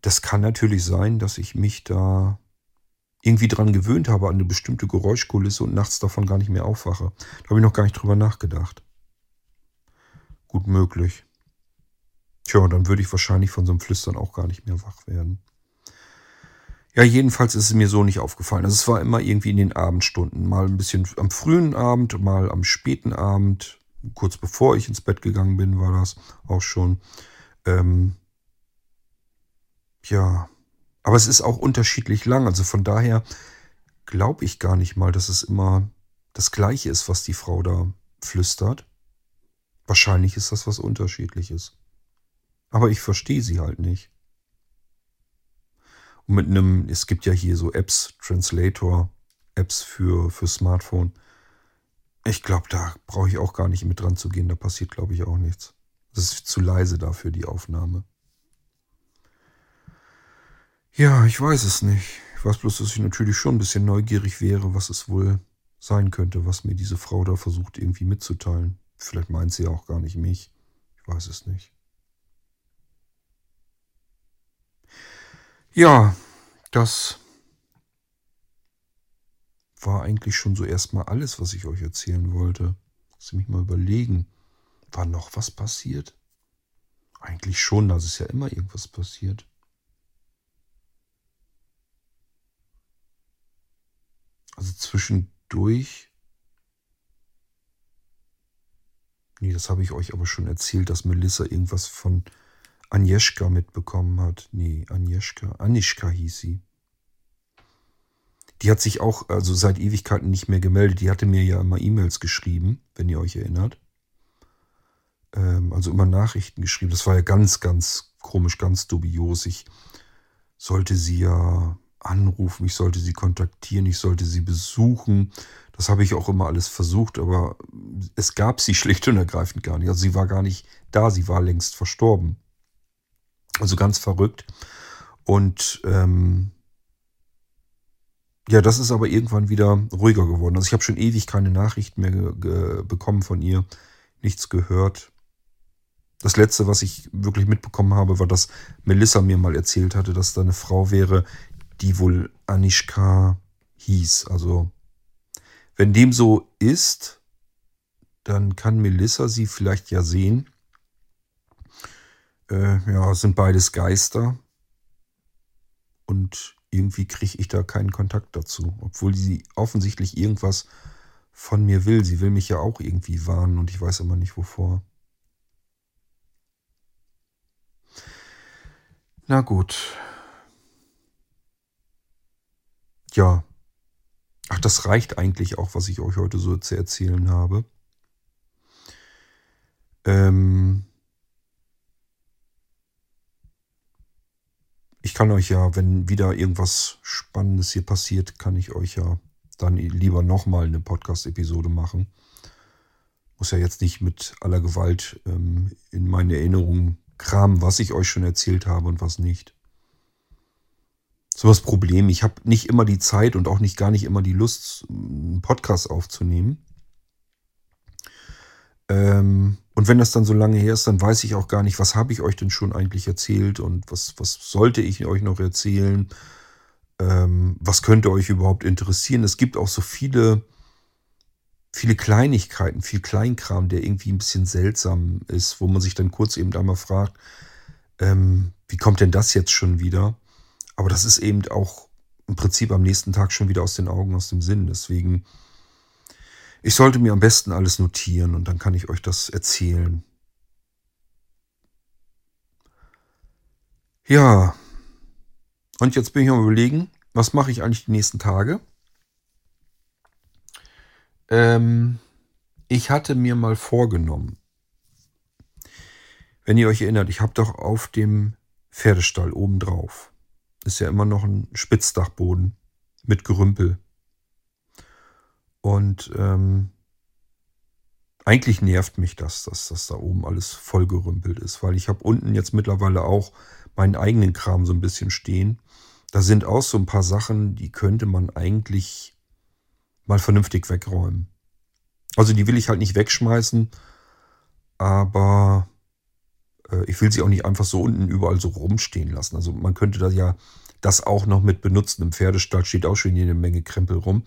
Das kann natürlich sein, dass ich mich da irgendwie dran gewöhnt habe an eine bestimmte Geräuschkulisse und nachts davon gar nicht mehr aufwache. Da habe ich noch gar nicht drüber nachgedacht. Gut möglich. Tja, dann würde ich wahrscheinlich von so einem Flüstern auch gar nicht mehr wach werden. Ja, jedenfalls ist es mir so nicht aufgefallen. Also es war immer irgendwie in den Abendstunden. Mal ein bisschen am frühen Abend, mal am späten Abend. Kurz bevor ich ins Bett gegangen bin, war das auch schon. Ähm, ja, aber es ist auch unterschiedlich lang. Also von daher glaube ich gar nicht mal, dass es immer das Gleiche ist, was die Frau da flüstert. Wahrscheinlich ist das was Unterschiedliches. Aber ich verstehe sie halt nicht. Und mit einem, es gibt ja hier so Apps, Translator, Apps für, für Smartphone. Ich glaube, da brauche ich auch gar nicht mit dran zu gehen. Da passiert, glaube ich, auch nichts. Das ist zu leise dafür, die Aufnahme. Ja, ich weiß es nicht. Ich weiß bloß, dass ich natürlich schon ein bisschen neugierig wäre, was es wohl sein könnte, was mir diese Frau da versucht irgendwie mitzuteilen. Vielleicht meint sie auch gar nicht mich. Ich weiß es nicht. Ja, das war eigentlich schon so erstmal alles, was ich euch erzählen wollte. Lass mich mal überlegen. War noch was passiert? Eigentlich schon, da ist ja immer irgendwas passiert. Also zwischendurch. Nee, das habe ich euch aber schon erzählt, dass Melissa irgendwas von Agnieszka mitbekommen hat. Nee, Agnieszka. Anischka hieß sie. Die hat sich auch also seit Ewigkeiten nicht mehr gemeldet. Die hatte mir ja immer E-Mails geschrieben, wenn ihr euch erinnert. Ähm, also immer Nachrichten geschrieben. Das war ja ganz, ganz komisch, ganz dubios. Ich sollte sie ja anrufen, ich sollte sie kontaktieren, ich sollte sie besuchen. Das habe ich auch immer alles versucht, aber es gab sie schlicht und ergreifend gar nicht. Also sie war gar nicht da, sie war längst verstorben. Also ganz verrückt. Und ähm, ja, das ist aber irgendwann wieder ruhiger geworden. Also ich habe schon ewig keine Nachrichten mehr bekommen von ihr, nichts gehört. Das letzte, was ich wirklich mitbekommen habe, war, dass Melissa mir mal erzählt hatte, dass da eine Frau wäre, die wohl Anishka hieß. Also, wenn dem so ist, dann kann Melissa sie vielleicht ja sehen. Äh, ja, sind beides Geister. Und irgendwie kriege ich da keinen Kontakt dazu. Obwohl sie offensichtlich irgendwas von mir will. Sie will mich ja auch irgendwie warnen und ich weiß immer nicht wovor. Na gut. Ja, ach, das reicht eigentlich auch, was ich euch heute so zu erzählen habe. Ähm ich kann euch ja, wenn wieder irgendwas Spannendes hier passiert, kann ich euch ja dann lieber nochmal eine Podcast-Episode machen. Muss ja jetzt nicht mit aller Gewalt ähm, in meine Erinnerungen kramen, was ich euch schon erzählt habe und was nicht so das Problem. Ich habe nicht immer die Zeit und auch nicht gar nicht immer die Lust, einen Podcast aufzunehmen. Ähm, und wenn das dann so lange her ist, dann weiß ich auch gar nicht, was habe ich euch denn schon eigentlich erzählt und was, was sollte ich euch noch erzählen. ähm, was könnte euch überhaupt interessieren. Es gibt auch so viele, viele Kleinigkeiten, viel Kleinkram, der irgendwie ein bisschen seltsam ist, wo man sich dann kurz eben einmal fragt, ähm, wie kommt denn das jetzt schon wieder? Aber das ist eben auch im Prinzip am nächsten Tag schon wieder aus den Augen, aus dem Sinn. Deswegen, ich sollte mir am besten alles notieren und dann kann ich euch das erzählen. Ja, und jetzt bin ich am überlegen, was mache ich eigentlich die nächsten Tage? Ähm, ich hatte mir mal vorgenommen, wenn ihr euch erinnert, ich habe doch auf dem Pferdestall oben drauf, ist ja immer noch ein Spitzdachboden mit Gerümpel. Und ähm, eigentlich nervt mich das, dass das da oben alles vollgerümpelt ist, weil ich habe unten jetzt mittlerweile auch meinen eigenen Kram so ein bisschen stehen. Da sind auch so ein paar Sachen, die könnte man eigentlich mal vernünftig wegräumen. Also die will ich halt nicht wegschmeißen, aber ich will sie auch nicht einfach so unten überall so rumstehen lassen. Also man könnte da ja das auch noch mit benutzen. Im Pferdestall steht auch schon jede Menge Krempel rum.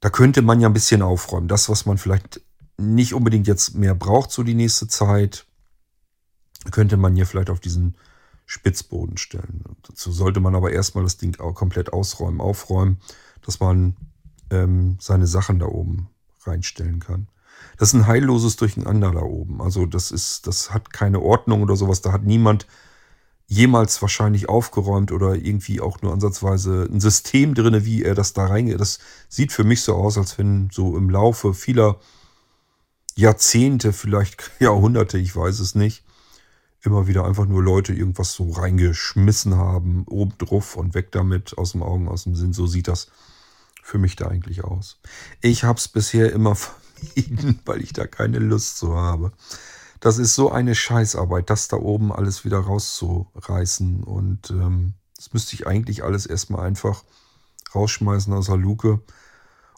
Da könnte man ja ein bisschen aufräumen. Das, was man vielleicht nicht unbedingt jetzt mehr braucht, so die nächste Zeit, könnte man hier vielleicht auf diesen Spitzboden stellen. Dazu sollte man aber erstmal das Ding auch komplett ausräumen, aufräumen, dass man ähm, seine Sachen da oben reinstellen kann. Das ist ein heilloses Durcheinander da oben. Also das ist, das hat keine Ordnung oder sowas. Da hat niemand jemals wahrscheinlich aufgeräumt oder irgendwie auch nur ansatzweise ein System drin, wie er das da reingeht. Das sieht für mich so aus, als wenn so im Laufe vieler Jahrzehnte, vielleicht Jahrhunderte, ich weiß es nicht, immer wieder einfach nur Leute irgendwas so reingeschmissen haben, oben drauf und weg damit, aus dem Augen, aus dem Sinn. So sieht das für mich da eigentlich aus. Ich habe es bisher immer vermieden, weil ich da keine Lust zu habe. Das ist so eine Scheißarbeit, das da oben alles wieder rauszureißen. Und ähm, das müsste ich eigentlich alles erstmal einfach rausschmeißen aus der Luke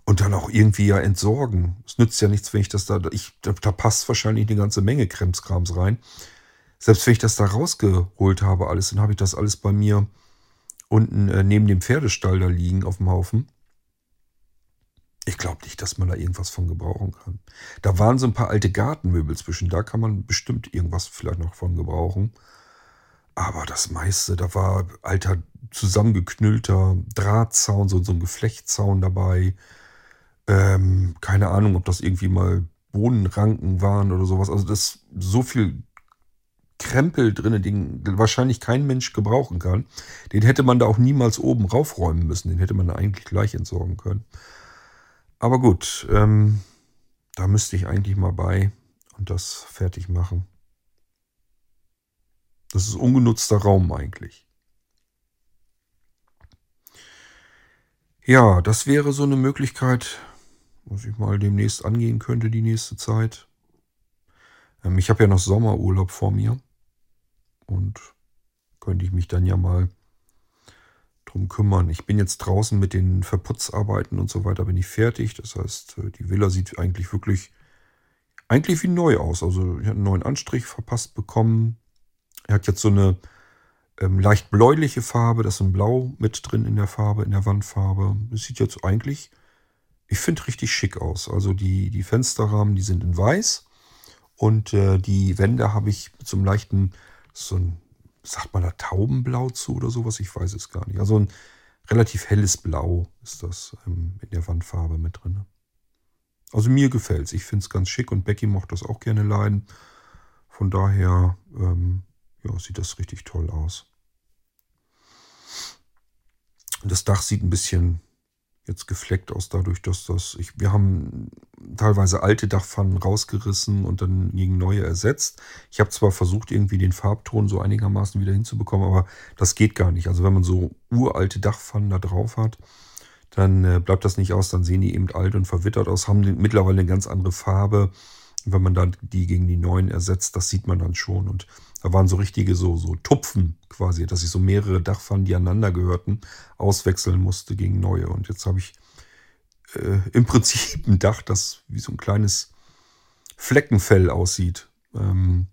und dann auch irgendwie ja entsorgen. Es nützt ja nichts, wenn ich das da. Ich, da, da passt wahrscheinlich eine ganze Menge Kremskrams rein. Selbst wenn ich das da rausgeholt habe, alles, dann habe ich das alles bei mir unten äh, neben dem Pferdestall da liegen auf dem Haufen. Ich glaube nicht, dass man da irgendwas von gebrauchen kann. Da waren so ein paar alte Gartenmöbel zwischen. Da kann man bestimmt irgendwas vielleicht noch von gebrauchen. Aber das meiste, da war alter zusammengeknüllter Drahtzaun, so, so ein Geflechtzaun dabei. Ähm, keine Ahnung, ob das irgendwie mal Bohnenranken waren oder sowas. Also das so viel Krempel drin, den wahrscheinlich kein Mensch gebrauchen kann. Den hätte man da auch niemals oben raufräumen müssen. Den hätte man eigentlich gleich entsorgen können. Aber gut, ähm, da müsste ich eigentlich mal bei und das fertig machen. Das ist ungenutzter Raum eigentlich. Ja, das wäre so eine Möglichkeit, was ich mal demnächst angehen könnte, die nächste Zeit. Ähm, ich habe ja noch Sommerurlaub vor mir und könnte ich mich dann ja mal drum kümmern. Ich bin jetzt draußen mit den Verputzarbeiten und so weiter, bin ich fertig. Das heißt, äh, die Villa sieht eigentlich wirklich, eigentlich wie neu aus. Also ich habe einen neuen Anstrich verpasst bekommen. Er hat jetzt so eine ähm, leicht bläuliche Farbe, das ist ein Blau mit drin in der Farbe, in der Wandfarbe. Das sieht jetzt eigentlich, ich finde, richtig schick aus. Also die, die Fensterrahmen, die sind in weiß. Und äh, die Wände habe ich mit so einem leichten, so ein sagt man da Taubenblau zu oder sowas? Ich weiß es gar nicht. Also ein relativ helles Blau ist das ähm, in der Wandfarbe mit drin. Also mir gefällt es. Ich finde es ganz schick und Becky mochte das auch gerne leiden. Von daher ähm, ja, sieht das richtig toll aus. Das Dach sieht ein bisschen jetzt gefleckt aus, dadurch, dass das. Ich, wir haben teilweise alte Dachpfannen rausgerissen und dann gegen neue ersetzt. Ich habe zwar versucht, irgendwie den Farbton so einigermaßen wieder hinzubekommen, aber das geht gar nicht. Also wenn man so uralte Dachpfannen da drauf hat, dann äh, bleibt das nicht aus, dann sehen die eben alt und verwittert aus, haben mittlerweile eine ganz andere Farbe. Wenn man dann die gegen die neuen ersetzt, das sieht man dann schon. Und da waren so richtige so, so Tupfen quasi, dass ich so mehrere Dachpfannen, die aneinander gehörten, auswechseln musste gegen neue. Und jetzt habe ich äh, im Prinzip ein Dach, das wie so ein kleines Fleckenfell aussieht. Ähm,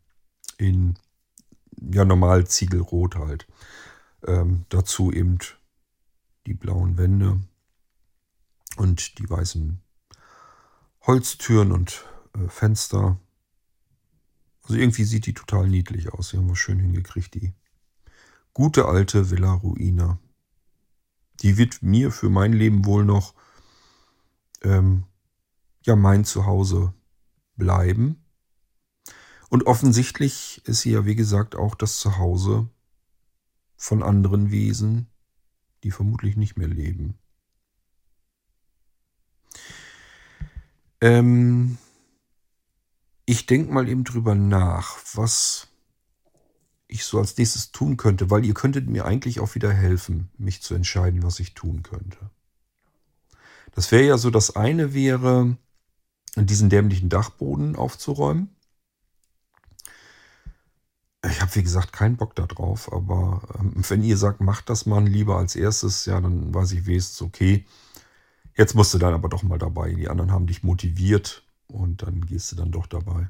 in ja normal Ziegelrot halt. Ähm, dazu eben die blauen Wände und die weißen Holztüren und Fenster. Also irgendwie sieht die total niedlich aus. Die haben wir schön hingekriegt, die gute alte Villa Ruina. Die wird mir für mein Leben wohl noch ähm, ja mein Zuhause bleiben. Und offensichtlich ist sie ja, wie gesagt, auch das Zuhause von anderen Wesen, die vermutlich nicht mehr leben. Ähm, ich denke mal eben drüber nach, was ich so als nächstes tun könnte, weil ihr könntet mir eigentlich auch wieder helfen, mich zu entscheiden, was ich tun könnte. Das wäre ja so, das eine wäre, diesen dämlichen Dachboden aufzuräumen. Ich habe, wie gesagt, keinen Bock darauf, aber ähm, wenn ihr sagt, macht das mal lieber als erstes, ja, dann weiß ich wenigstens, okay, jetzt musst du dann aber doch mal dabei. Die anderen haben dich motiviert und dann gehst du dann doch dabei.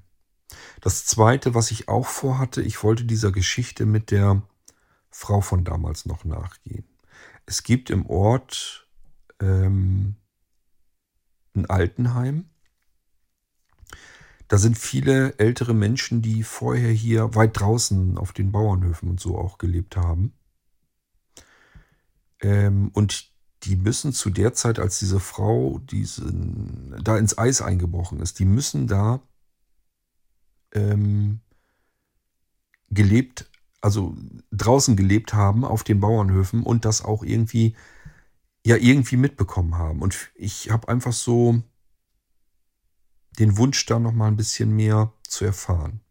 Das zweite, was ich auch vorhatte, ich wollte dieser Geschichte mit der Frau von damals noch nachgehen. Es gibt im Ort ähm, ein Altenheim da sind viele ältere Menschen, die vorher hier weit draußen auf den Bauernhöfen und so auch gelebt haben. Ähm, und die müssen zu der Zeit, als diese Frau diesen, da ins Eis eingebrochen ist, die müssen da ähm, gelebt, also draußen gelebt haben auf den Bauernhöfen und das auch irgendwie, ja, irgendwie mitbekommen haben. Und ich habe einfach so den Wunsch, da noch mal ein bisschen mehr zu erfahren.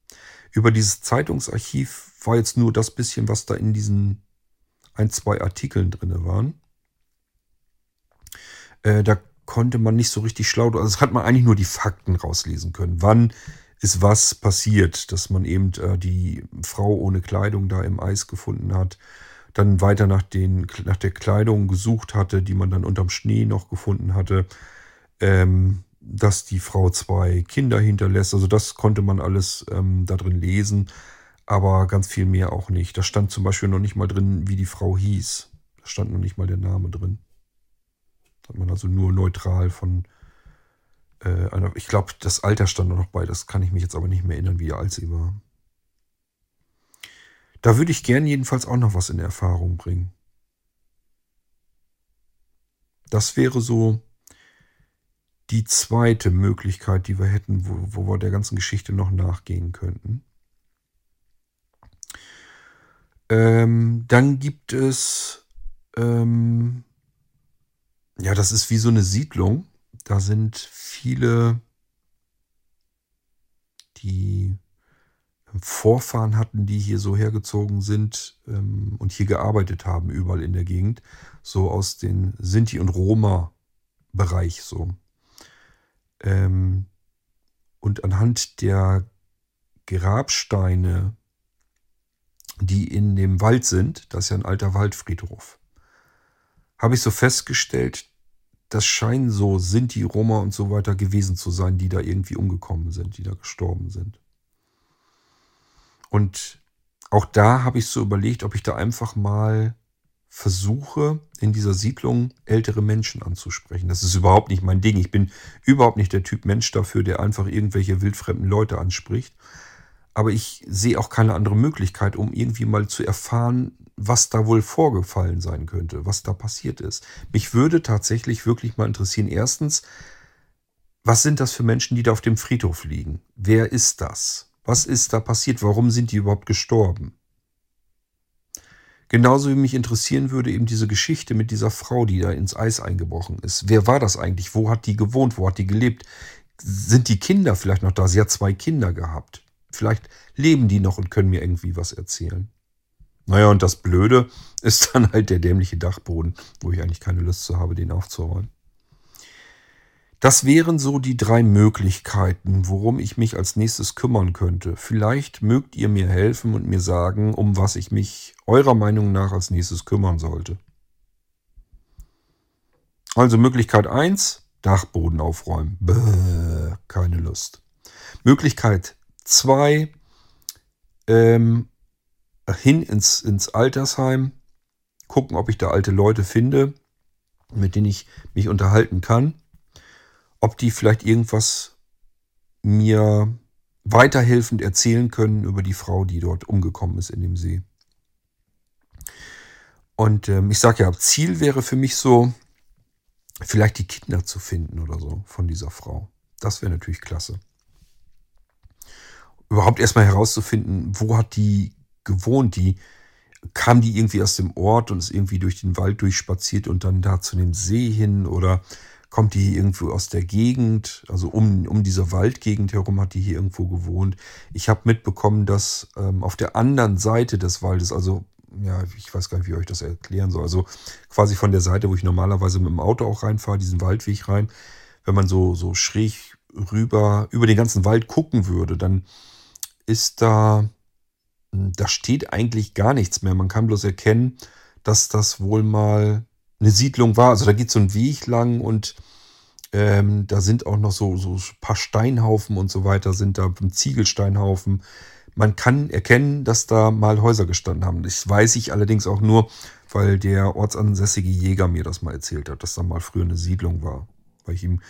Über dieses Zeitungsarchiv war jetzt nur das bisschen, was da in diesen ein, zwei Artikeln drin waren. Äh, da konnte man nicht so richtig schlau, also es hat man eigentlich nur die Fakten rauslesen können. Wann ist was passiert, dass man eben äh, die Frau ohne Kleidung da im Eis gefunden hat, dann weiter nach, den, nach der Kleidung gesucht hatte, die man dann unterm Schnee noch gefunden hatte. Ähm, dass die Frau zwei Kinder hinterlässt. Also das konnte man alles ähm, da drin lesen, aber ganz viel mehr auch nicht. Da stand zum Beispiel noch nicht mal drin, wie die Frau hieß. Da stand noch nicht mal der Name drin. Hat man also nur neutral von äh, einer. Ich glaube, das Alter stand noch bei. Das kann ich mich jetzt aber nicht mehr erinnern, wie alt sie war. Da würde ich gern jedenfalls auch noch was in Erfahrung bringen. Das wäre so die zweite Möglichkeit, die wir hätten, wo, wo wir der ganzen Geschichte noch nachgehen könnten. Ähm, dann gibt es, ähm, ja, das ist wie so eine Siedlung. Da sind viele, die Vorfahren hatten, die hier so hergezogen sind ähm, und hier gearbeitet haben, überall in der Gegend. So aus den Sinti- und Roma-Bereich so. Ähm, und anhand der Grabsteine, die in dem Wald sind, das ist ja ein alter Waldfriedhof, habe ich so festgestellt, das scheinen so Sinti, Roma und so weiter gewesen zu sein, die da irgendwie umgekommen sind, die da gestorben sind. Und auch da habe ich so überlegt, ob ich da einfach mal versuche, in dieser Siedlung ältere Menschen anzusprechen. Das ist überhaupt nicht mein Ding. Ich bin überhaupt nicht der Typ Mensch dafür, der einfach irgendwelche wildfremden Leute anspricht. Aber ich sehe auch keine andere Möglichkeit, um irgendwie mal zu erfahren, was da wohl vorgefallen sein könnte, was da passiert ist. Mich würde tatsächlich wirklich mal interessieren, erstens, was sind das für Menschen, die da auf dem Friedhof liegen? Wer ist das? Was ist da passiert? Warum sind die überhaupt gestorben? Genauso wie mich interessieren würde eben diese Geschichte mit dieser Frau, die da ins Eis eingebrochen ist. Wer war das eigentlich? Wo hat die gewohnt? Wo hat die gelebt? Sind die Kinder vielleicht noch da? Sie hat zwei Kinder gehabt. Vielleicht leben die noch und können mir irgendwie was erzählen. Naja, und das Blöde ist dann halt der dämliche Dachboden, wo ich eigentlich keine Lust zu habe, den aufzuräumen. Das wären so die drei Möglichkeiten, worum ich mich als nächstes kümmern könnte. Vielleicht mögt ihr mir helfen und mir sagen, um was ich mich eurer Meinung nach als nächstes kümmern sollte. Also Möglichkeit 1, Dachboden aufräumen. Bäh, keine Lust. Möglichkeit 2, ähm, hin ins, ins Altersheim, gucken, ob ich da alte Leute finde, mit denen ich mich unterhalten kann, ob die vielleicht irgendwas mir weiterhelfend erzählen können über die Frau, die dort umgekommen ist in dem See. Und ähm, ich sage ja, Ziel wäre für mich so, vielleicht die Kinder zu finden oder so von dieser Frau. Das wäre natürlich klasse. Überhaupt erstmal herauszufinden, wo hat die gewohnt, die kam die irgendwie aus dem Ort und ist irgendwie durch den Wald durchspaziert und dann da zu dem See hin? Oder kommt die irgendwo aus der Gegend, also um, um diese Waldgegend herum hat die hier irgendwo gewohnt. Ich habe mitbekommen, dass ähm, auf der anderen Seite des Waldes, also ja, ich weiß gar nicht, wie ich euch das erklären soll, also quasi von der Seite, wo ich normalerweise mit dem Auto auch reinfahre, diesen Waldweg rein, wenn man so, so schräg rüber über den ganzen Wald gucken würde, dann ist da da steht eigentlich gar nichts mehr. Man kann bloß erkennen, dass das wohl mal eine Siedlung war. Also da geht so ein Weg lang und ähm, da sind auch noch so, so ein paar Steinhaufen und so weiter, sind da ein Ziegelsteinhaufen. Man kann erkennen, dass da mal Häuser gestanden haben. Das weiß ich allerdings auch nur, weil der ortsansässige Jäger mir das mal erzählt hat, dass da mal früher eine Siedlung war. Weil ich ihm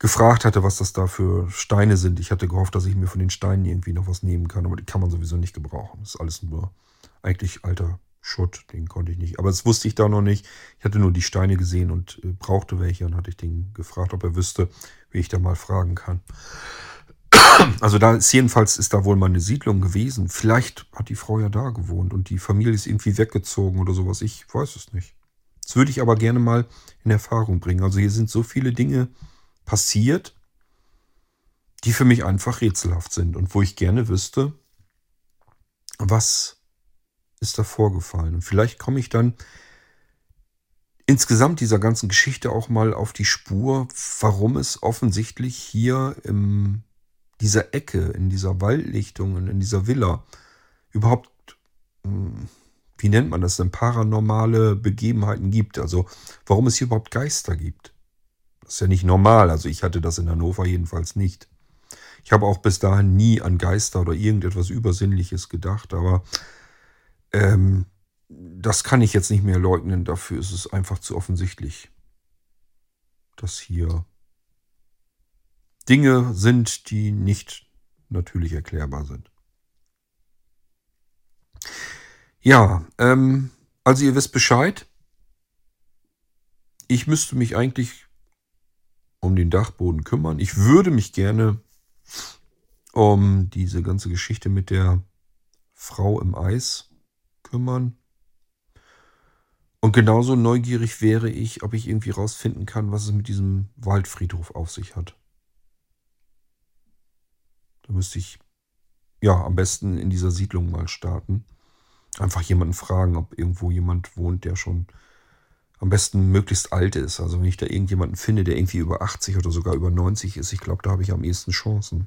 gefragt hatte, was das da für Steine sind. Ich hatte gehofft, dass ich mir von den Steinen irgendwie noch was nehmen kann, aber die kann man sowieso nicht gebrauchen. Das ist alles nur eigentlich alter Schutt, den konnte ich nicht. Aber das wusste ich da noch nicht. Ich hatte nur die Steine gesehen und äh, brauchte welche und hatte ich den gefragt, ob er wüsste, wie ich da mal fragen kann. Also da ist jedenfalls ist da wohl mal eine Siedlung gewesen. Vielleicht hat die Frau ja da gewohnt und die Familie ist irgendwie weggezogen oder sowas. Ich weiß es nicht. Das würde ich aber gerne mal in Erfahrung bringen. Also hier sind so viele Dinge passiert, die für mich einfach rätselhaft sind und wo ich gerne wüsste, was ist da vorgefallen. Und vielleicht komme ich dann insgesamt dieser ganzen Geschichte auch mal auf die Spur, warum es offensichtlich hier in dieser Ecke, in dieser Waldlichtung, in dieser Villa überhaupt, hm, wie nennt man das denn, paranormale Begebenheiten gibt. Also warum es hier überhaupt Geister gibt. Ist ja nicht normal. Also ich hatte das in Hannover jedenfalls nicht. Ich habe auch bis dahin nie an Geister oder irgendetwas Übersinnliches gedacht, aber ähm, das kann ich jetzt nicht mehr leugnen. Dafür ist es einfach zu offensichtlich, dass hier Dinge sind, die nicht natürlich erklärbar sind. Ja, ähm, also ihr wisst Bescheid. Ich müsste mich eigentlich um den Dachboden kümmern. Ich würde mich gerne um diese ganze Geschichte mit der Frau im Eis kümmern. Und genauso neugierig wäre ich, ob ich irgendwie rausfinden kann, was es mit diesem Waldfriedhof auf sich hat. Da müsste ich ja am besten in dieser Siedlung mal starten. Einfach jemanden fragen, ob irgendwo jemand wohnt, der schon am besten möglichst alt ist. Also wenn ich da irgendjemanden finde, der irgendwie über 80 oder sogar über 90 ist, ich glaube, da habe ich am ehesten Chancen.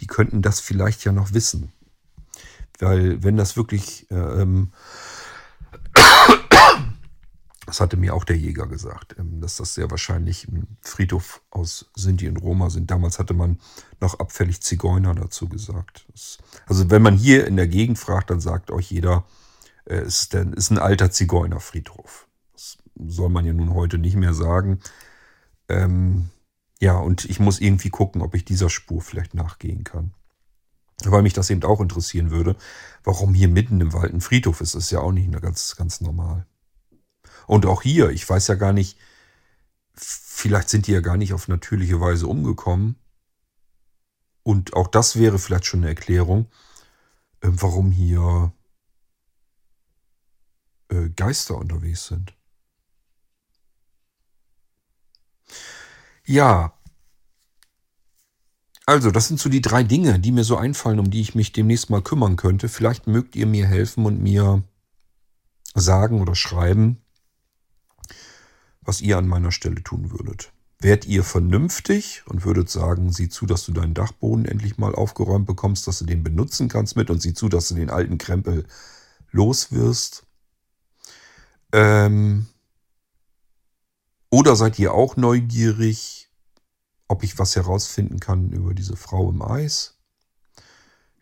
Die könnten das vielleicht ja noch wissen. Weil wenn das wirklich, äh, ähm, das hatte mir auch der Jäger gesagt, ähm, dass das sehr wahrscheinlich ein Friedhof aus Sinti und Roma sind. Damals hatte man noch abfällig Zigeuner dazu gesagt. Also wenn man hier in der Gegend fragt, dann sagt euch jeder, äh, es ist, ist ein alter Zigeunerfriedhof soll man ja nun heute nicht mehr sagen. Ähm, ja, und ich muss irgendwie gucken, ob ich dieser Spur vielleicht nachgehen kann. Weil mich das eben auch interessieren würde, warum hier mitten im Wald ein Friedhof ist, ist ja auch nicht ganz, ganz normal. Und auch hier, ich weiß ja gar nicht, vielleicht sind die ja gar nicht auf natürliche Weise umgekommen. Und auch das wäre vielleicht schon eine Erklärung, äh, warum hier äh, Geister unterwegs sind. Ja. Also, das sind so die drei Dinge, die mir so einfallen, um die ich mich demnächst mal kümmern könnte. Vielleicht mögt ihr mir helfen und mir sagen oder schreiben, was ihr an meiner Stelle tun würdet. Wärt ihr vernünftig und würdet sagen, sieh zu, dass du deinen Dachboden endlich mal aufgeräumt bekommst, dass du den benutzen kannst mit und sieh zu, dass du den alten Krempel los wirst. Ähm, oder seid ihr auch neugierig, ob ich was herausfinden kann über diese Frau im Eis?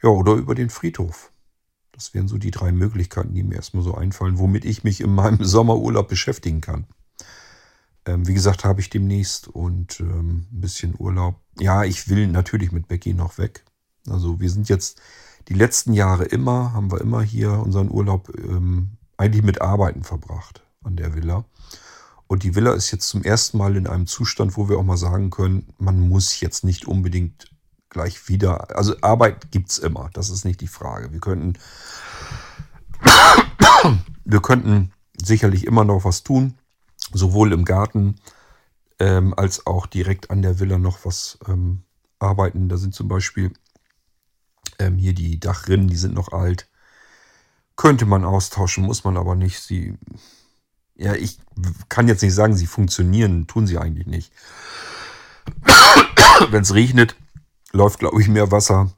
Ja, oder über den Friedhof. Das wären so die drei Möglichkeiten, die mir erstmal so einfallen, womit ich mich in meinem Sommerurlaub beschäftigen kann. Ähm, wie gesagt, habe ich demnächst und ähm, ein bisschen Urlaub. Ja, ich will natürlich mit Becky noch weg. Also wir sind jetzt die letzten Jahre immer, haben wir immer hier unseren Urlaub ähm, eigentlich mit Arbeiten verbracht an der Villa. Und die Villa ist jetzt zum ersten Mal in einem Zustand, wo wir auch mal sagen können, man muss jetzt nicht unbedingt gleich wieder. Also Arbeit gibt es immer, das ist nicht die Frage. Wir könnten, wir könnten sicherlich immer noch was tun sowohl im Garten ähm, als auch direkt an der Villa noch was ähm, arbeiten. Da sind zum Beispiel ähm, hier die Dachrinnen, die sind noch alt. Könnte man austauschen, muss man aber nicht. Sie, ja, ich kann jetzt nicht sagen, sie funktionieren, tun sie eigentlich nicht. Wenn es regnet, läuft, glaube ich, mehr Wasser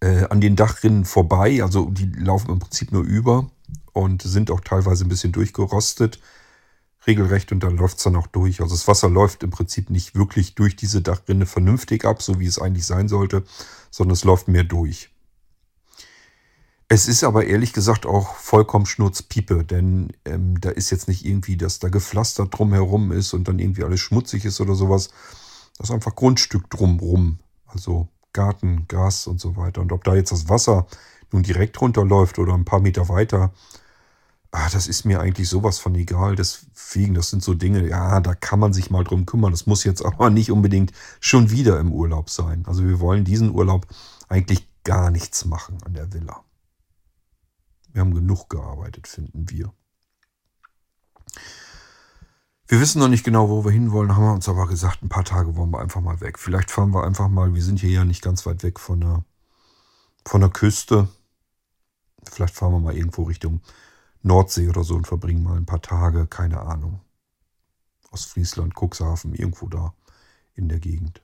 äh, an den Dachrinnen vorbei. Also die laufen im Prinzip nur über und sind auch teilweise ein bisschen durchgerostet regelrecht und dann läuft es dann auch durch. Also das Wasser läuft im Prinzip nicht wirklich durch diese Dachrinne vernünftig ab, so wie es eigentlich sein sollte, sondern es läuft mehr durch. Es ist aber ehrlich gesagt auch vollkommen Schnurzpiepe, denn ähm, da ist jetzt nicht irgendwie, dass da gepflastert drumherum ist und dann irgendwie alles schmutzig ist oder sowas. Das ist einfach Grundstück drumrum. Also Garten, Gras und so weiter. Und ob da jetzt das Wasser nun direkt runterläuft oder ein paar Meter weiter, ah, das ist mir eigentlich sowas von egal. Deswegen, das sind so Dinge, ja, da kann man sich mal drum kümmern. Das muss jetzt aber nicht unbedingt schon wieder im Urlaub sein. Also wir wollen diesen Urlaub eigentlich gar nichts machen an der Villa. Wir haben genug gearbeitet, finden wir. Wir wissen noch nicht genau, wo wir hinwollen, haben wir uns aber gesagt, ein paar Tage wollen wir einfach mal weg. Vielleicht fahren wir einfach mal, wir sind hier ja nicht ganz weit weg von der, von der Küste. Vielleicht fahren wir mal irgendwo Richtung Nordsee oder so und verbringen mal ein paar Tage, keine Ahnung. Ostfriesland, Cuxhaven, irgendwo da in der Gegend.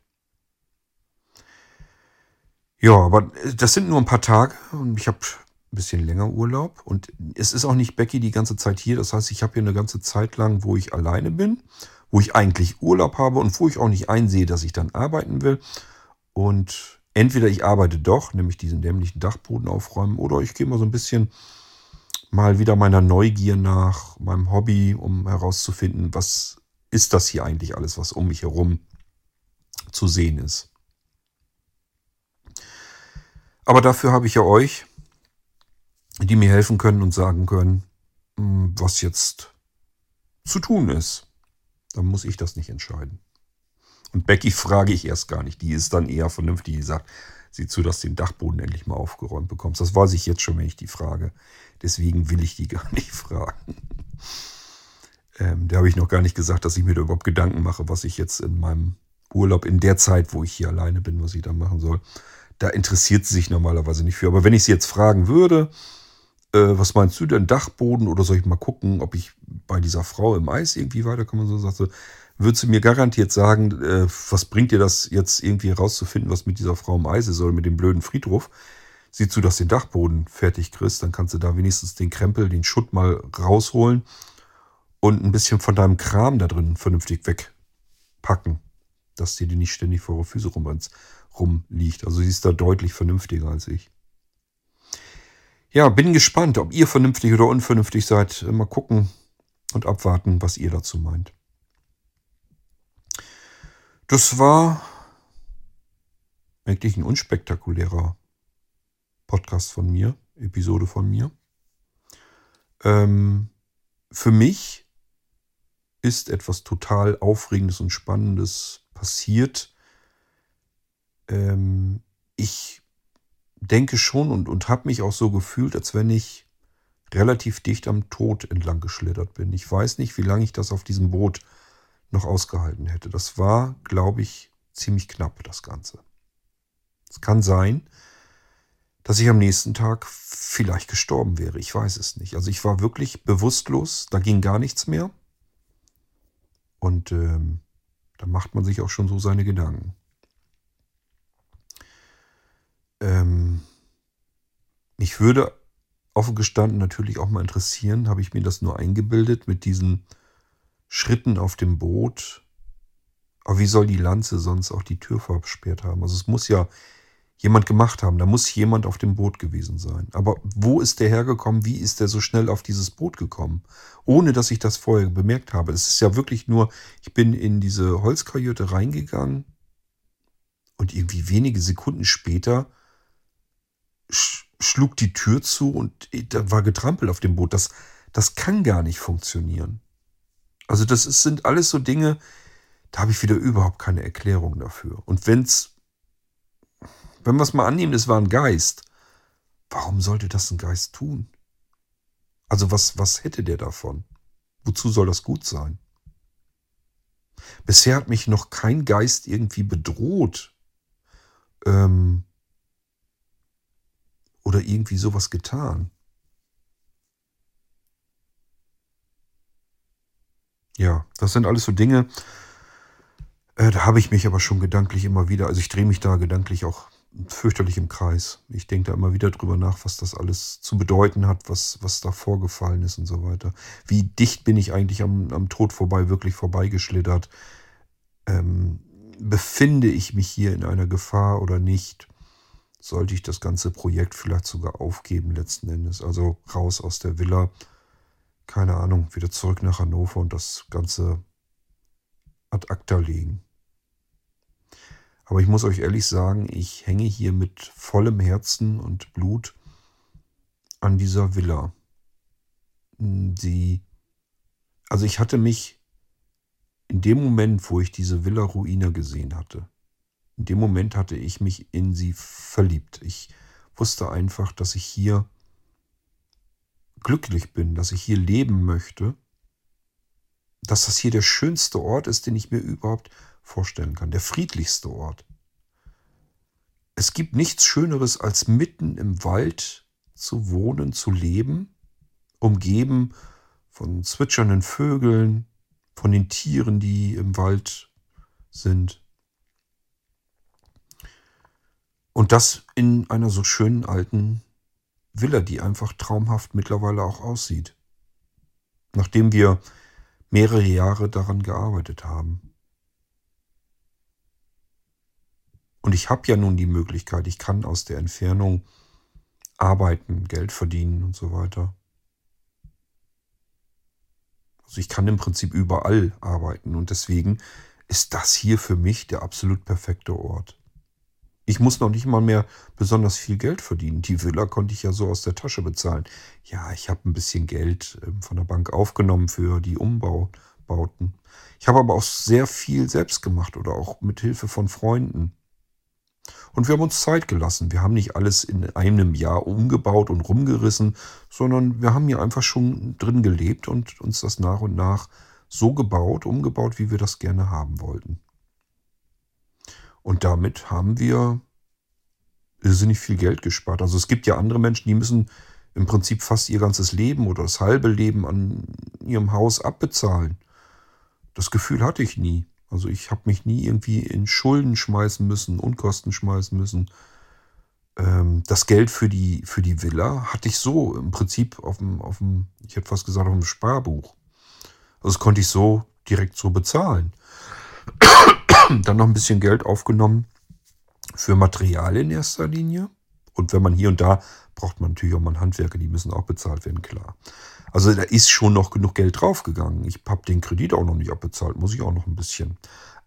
Ja, aber das sind nur ein paar Tage und ich habe ein bisschen länger Urlaub und es ist auch nicht Becky die ganze Zeit hier. Das heißt, ich habe hier eine ganze Zeit lang, wo ich alleine bin, wo ich eigentlich Urlaub habe und wo ich auch nicht einsehe, dass ich dann arbeiten will. Und entweder ich arbeite doch, nämlich diesen dämlichen Dachboden aufräumen, oder ich gehe mal so ein bisschen mal wieder meiner Neugier nach, meinem Hobby, um herauszufinden, was ist das hier eigentlich alles, was um mich herum zu sehen ist. Aber dafür habe ich ja euch, die mir helfen können und sagen können, hm, was jetzt zu tun ist. Dann muss ich das nicht entscheiden. Und Becky frage ich erst gar nicht. Die ist dann eher vernünftig, die sagt, sieh zu, dass du den Dachboden endlich mal aufgeräumt bekommst. Das weiß ich jetzt schon, wenn ich die frage. Deswegen will ich die gar nicht fragen. Ähm, da habe ich noch gar nicht gesagt, dass ich mir da überhaupt Gedanken mache, was ich jetzt in meinem Urlaub, in der Zeit, wo ich hier alleine bin, was ich da machen soll. Da interessiert sie sich normalerweise nicht für. Aber wenn ich sie jetzt fragen würde, äh, was meinst du denn, Dachboden oder soll ich mal gucken, ob ich bei dieser Frau im Eis irgendwie weiterkomme, so sagt sie, würde sie mir garantiert sagen, äh, was bringt dir das jetzt irgendwie herauszufinden, was mit dieser Frau im Eis ist oder mit dem blöden Friedhof? Sieh zu, dass du den Dachboden fertig kriegst, dann kannst du da wenigstens den Krempel, den Schutt mal rausholen und ein bisschen von deinem Kram da drin vernünftig wegpacken, dass dir die nicht ständig vor eure Füße rum, rumliegt. Also sie ist da deutlich vernünftiger als ich. Ja, bin gespannt, ob ihr vernünftig oder unvernünftig seid. Mal gucken und abwarten, was ihr dazu meint. Das war eigentlich ein unspektakulärer Podcast von mir, Episode von mir. Ähm, für mich ist etwas total Aufregendes und Spannendes passiert. Ähm, ich denke schon und, und habe mich auch so gefühlt, als wenn ich relativ dicht am Tod entlang geschlittert bin. Ich weiß nicht, wie lange ich das auf diesem Boot noch ausgehalten hätte. Das war, glaube ich, ziemlich knapp, das Ganze. Es kann sein, dass ich am nächsten Tag vielleicht gestorben wäre. Ich weiß es nicht. Also ich war wirklich bewusstlos, da ging gar nichts mehr. Und ähm, da macht man sich auch schon so seine Gedanken. Ähm, mich würde offen gestanden natürlich auch mal interessieren, habe ich mir das nur eingebildet mit diesen Schritten auf dem Boot. Aber wie soll die Lanze sonst auch die Tür versperrt haben? Also es muss ja jemand gemacht haben. Da muss jemand auf dem Boot gewesen sein. Aber wo ist der hergekommen? Wie ist der so schnell auf dieses Boot gekommen? Ohne dass ich das vorher bemerkt habe. Es ist ja wirklich nur, ich bin in diese Holzkajüte reingegangen und irgendwie wenige Sekunden später sch schlug die Tür zu und da war getrampelt auf dem Boot. Das, das kann gar nicht funktionieren. Also das ist, sind alles so Dinge, da habe ich wieder überhaupt keine Erklärung dafür. Und wenn's wenn wir es mal annehmen, es war ein Geist, warum sollte das ein Geist tun? Also was, was hätte der davon? Wozu soll das gut sein? Bisher hat mich noch kein Geist irgendwie bedroht ähm, oder irgendwie sowas getan. Ja, das sind alles so Dinge, äh, da habe ich mich aber schon gedanklich immer wieder, also ich drehe mich da gedanklich auch fürchterlich im Kreis. Ich denke da immer wieder drüber nach, was das alles zu bedeuten hat, was, was da vorgefallen ist und so weiter. Wie dicht bin ich eigentlich am, am Tod vorbei, wirklich vorbeigeschlittert? Ähm, befinde ich mich hier in einer Gefahr oder nicht? Sollte ich das ganze Projekt vielleicht sogar aufgeben letzten Endes? Also raus aus der Villa, keine Ahnung, wieder zurück nach Hannover und das Ganze ad acta legen. Aber ich muss euch ehrlich sagen, ich hänge hier mit vollem Herzen und Blut an dieser Villa. Die, also ich hatte mich in dem Moment, wo ich diese Villa Ruine gesehen hatte, in dem Moment hatte ich mich in sie verliebt. Ich wusste einfach, dass ich hier glücklich bin, dass ich hier leben möchte, dass das hier der schönste Ort ist, den ich mir überhaupt vorstellen kann. Der friedlichste Ort. Es gibt nichts Schöneres, als mitten im Wald zu wohnen, zu leben, umgeben von zwitschernden Vögeln, von den Tieren, die im Wald sind. Und das in einer so schönen alten Villa, die einfach traumhaft mittlerweile auch aussieht. Nachdem wir mehrere Jahre daran gearbeitet haben. Und ich habe ja nun die Möglichkeit, ich kann aus der Entfernung arbeiten, Geld verdienen und so weiter. Also ich kann im Prinzip überall arbeiten und deswegen ist das hier für mich der absolut perfekte Ort. Ich muss noch nicht mal mehr besonders viel Geld verdienen. Die Villa konnte ich ja so aus der Tasche bezahlen. Ja, ich habe ein bisschen Geld ähm, von der Bank aufgenommen für die Umbauten. Ich habe aber auch sehr viel selbst gemacht oder auch mit Hilfe von Freunden. Und wir haben uns Zeit gelassen. Wir haben nicht alles in einem Jahr umgebaut und rumgerissen, sondern wir haben hier einfach schon drin gelebt und uns das nach und nach so gebaut, umgebaut, wie wir das gerne haben wollten. Und damit haben wir irrsinnig viel Geld gespart. Also es gibt ja andere Menschen, die müssen im Prinzip fast ihr ganzes Leben oder das halbe Leben an ihrem Haus abbezahlen. Das Gefühl hatte ich nie. Also ich habe mich nie irgendwie in Schulden schmeißen müssen, Unkosten schmeißen müssen. Ähm, das Geld für die, für die Villa hatte ich so im Prinzip auf dem, auf dem, ich hätte fast gesagt, auf dem Sparbuch. Also das konnte ich so direkt so bezahlen. Dann noch ein bisschen Geld aufgenommen für Material in erster Linie. Und wenn man hier und da braucht man natürlich auch mal Handwerker, die müssen auch bezahlt werden, klar. Also da ist schon noch genug Geld draufgegangen. Ich habe den Kredit auch noch nicht abbezahlt, muss ich auch noch ein bisschen.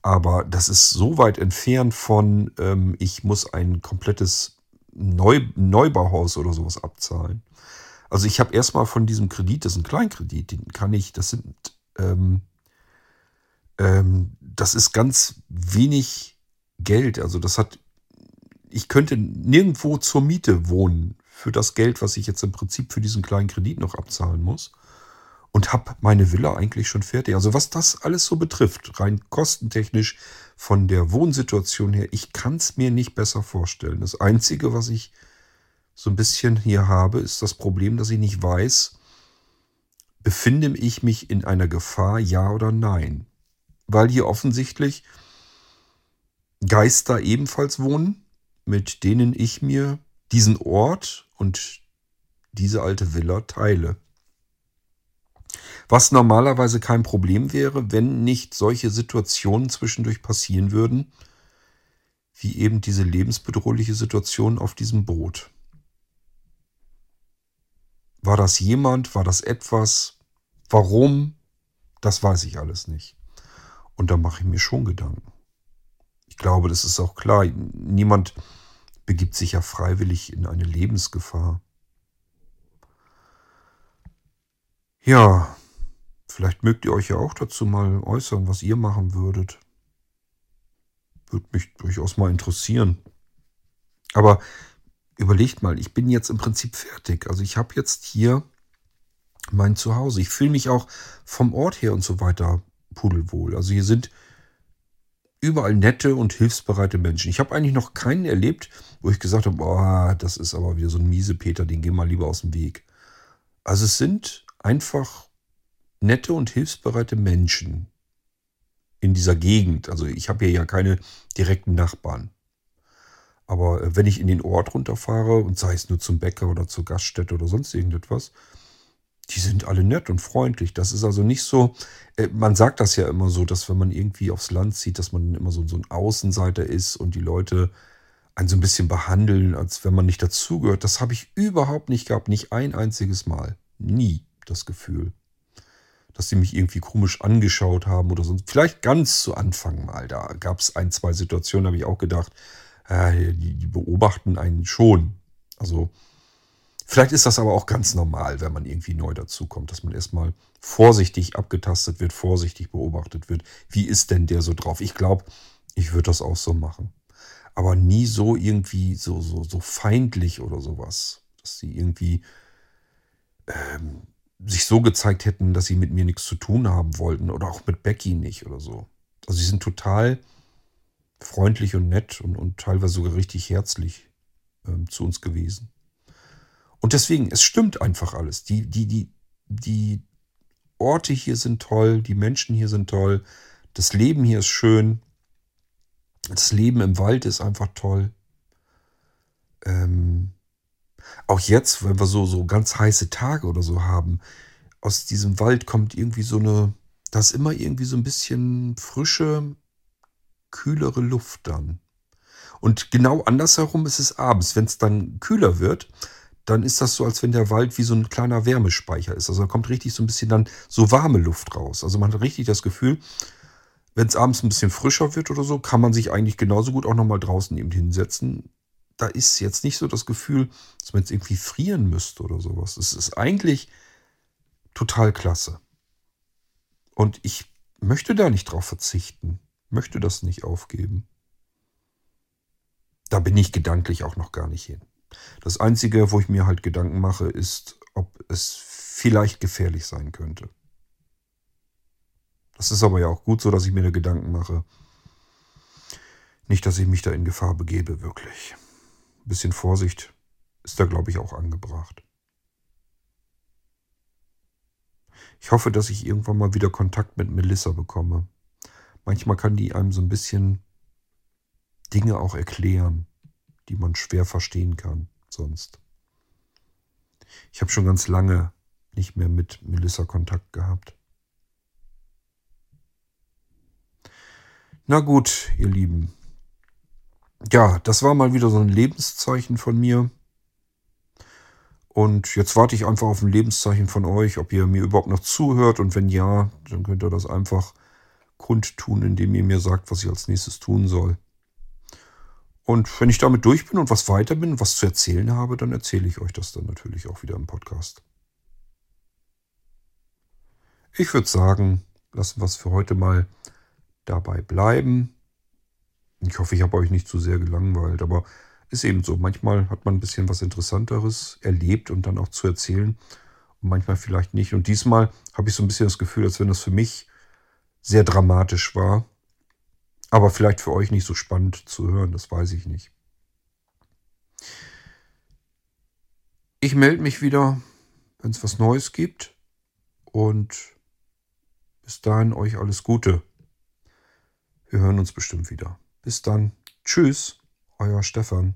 Aber das ist so weit entfernt von, ähm, ich muss ein komplettes Neu Neubauhaus oder sowas abzahlen. Also ich habe erstmal von diesem Kredit, das ist ein Kleinkredit, den kann ich, das sind, ähm, ähm, das ist ganz wenig Geld. Also das hat, ich könnte nirgendwo zur Miete wohnen für das Geld, was ich jetzt im Prinzip für diesen kleinen Kredit noch abzahlen muss. Und habe meine Villa eigentlich schon fertig. Also was das alles so betrifft, rein kostentechnisch von der Wohnsituation her, ich kann es mir nicht besser vorstellen. Das Einzige, was ich so ein bisschen hier habe, ist das Problem, dass ich nicht weiß, befinde ich mich in einer Gefahr, ja oder nein. Weil hier offensichtlich Geister ebenfalls wohnen, mit denen ich mir diesen Ort und diese alte Villa teile. Was normalerweise kein Problem wäre, wenn nicht solche Situationen zwischendurch passieren würden, wie eben diese lebensbedrohliche Situation auf diesem Boot. War das jemand? War das etwas? Warum? Das weiß ich alles nicht. Und da mache ich mir schon Gedanken. Ich glaube, das ist auch klar. Niemand begibt sich ja freiwillig in eine Lebensgefahr. Ja, vielleicht mögt ihr euch ja auch dazu mal äußern, was ihr machen würdet. Würde mich durchaus mal interessieren. Aber überlegt mal, ich bin jetzt im Prinzip fertig. Also ich habe jetzt hier mein Zuhause. Ich fühle mich auch vom Ort her und so weiter pudelwohl. Also hier sind überall nette und hilfsbereite Menschen. Ich habe eigentlich noch keinen erlebt, wo ich gesagt habe, boah, das ist aber wieder so ein miese Peter, den gehen wir lieber aus dem Weg. Also es sind einfach nette und hilfsbereite Menschen in dieser Gegend. Also ich habe hier ja keine direkten Nachbarn. Aber äh, wenn ich in den Ort runterfahre und sei es nur zum Bäcker oder zur Gaststätte oder sonst irgendetwas, die sind alle nett und freundlich. Das ist also nicht so, äh, man sagt das ja immer so, dass wenn man irgendwie aufs Land zieht, dass man immer so, so ein Außenseiter ist und die Leute einen so ein bisschen behandeln, als wenn man nicht dazugehört. Das habe ich überhaupt nicht gehabt, nicht ein einziges Mal. Nie das Gefühl. Dass sie mich irgendwie komisch angeschaut haben oder sonst. Vielleicht ganz zu Anfang mal. Da gab es ein, zwei Situationen, habe ich auch gedacht, äh, die, die beobachten einen schon. Also vielleicht ist das aber auch ganz normal, wenn man irgendwie neu dazukommt, dass man erstmal vorsichtig abgetastet wird, vorsichtig beobachtet wird. Wie ist denn der so drauf? Ich glaube, ich würde das auch so machen. Aber nie so irgendwie so, so, so feindlich oder sowas. Dass sie irgendwie ähm, sich so gezeigt hätten, dass sie mit mir nichts zu tun haben wollten oder auch mit Becky nicht oder so. Also sie sind total freundlich und nett und, und teilweise sogar richtig herzlich ähm, zu uns gewesen. Und deswegen, es stimmt einfach alles. Die, die, die, die Orte hier sind toll, die Menschen hier sind toll, das Leben hier ist schön, das Leben im Wald ist einfach toll. Ähm, auch jetzt, wenn wir so, so ganz heiße Tage oder so haben, aus diesem Wald kommt irgendwie so eine, da ist immer irgendwie so ein bisschen frische, kühlere Luft dann. Und genau andersherum ist es abends. Wenn es dann kühler wird, dann ist das so, als wenn der Wald wie so ein kleiner Wärmespeicher ist. Also da kommt richtig so ein bisschen dann so warme Luft raus. Also man hat richtig das Gefühl, wenn es abends ein bisschen frischer wird oder so, kann man sich eigentlich genauso gut auch nochmal draußen eben hinsetzen. Da ist jetzt nicht so das Gefühl, dass man jetzt irgendwie frieren müsste oder sowas. Es ist eigentlich total klasse. Und ich möchte da nicht drauf verzichten möchte das nicht aufgeben. Da bin ich gedanklich auch noch gar nicht hin. Das Einzige, wo ich mir halt Gedanken mache, ist, ob es vielleicht gefährlich sein könnte. Das ist aber ja auch gut so, dass ich mir da Gedanken mache. Nicht, dass ich mich da in Gefahr begebe, wirklich. Ein bisschen Vorsicht ist da, glaube ich, auch angebracht. Ich hoffe, dass ich irgendwann mal wieder Kontakt mit Melissa bekomme. Manchmal kann die einem so ein bisschen Dinge auch erklären, die man schwer verstehen kann sonst. Ich habe schon ganz lange nicht mehr mit Melissa Kontakt gehabt. Na gut, ihr Lieben. Ja, das war mal wieder so ein Lebenszeichen von mir. Und jetzt warte ich einfach auf ein Lebenszeichen von euch, ob ihr mir überhaupt noch zuhört. Und wenn ja, dann könnt ihr das einfach kundtun, indem ihr mir sagt, was ich als nächstes tun soll. Und wenn ich damit durch bin und was weiter bin, was zu erzählen habe, dann erzähle ich euch das dann natürlich auch wieder im Podcast. Ich würde sagen, lassen wir es für heute mal dabei bleiben. Ich hoffe, ich habe euch nicht zu sehr gelangweilt, aber ist eben so. Manchmal hat man ein bisschen was Interessanteres erlebt und dann auch zu erzählen und manchmal vielleicht nicht. Und diesmal habe ich so ein bisschen das Gefühl, als wenn das für mich sehr dramatisch war. Aber vielleicht für euch nicht so spannend zu hören, das weiß ich nicht. Ich melde mich wieder, wenn es was Neues gibt. Und bis dahin euch alles Gute. Wir hören uns bestimmt wieder. Bis dann. Tschüss, euer Stefan.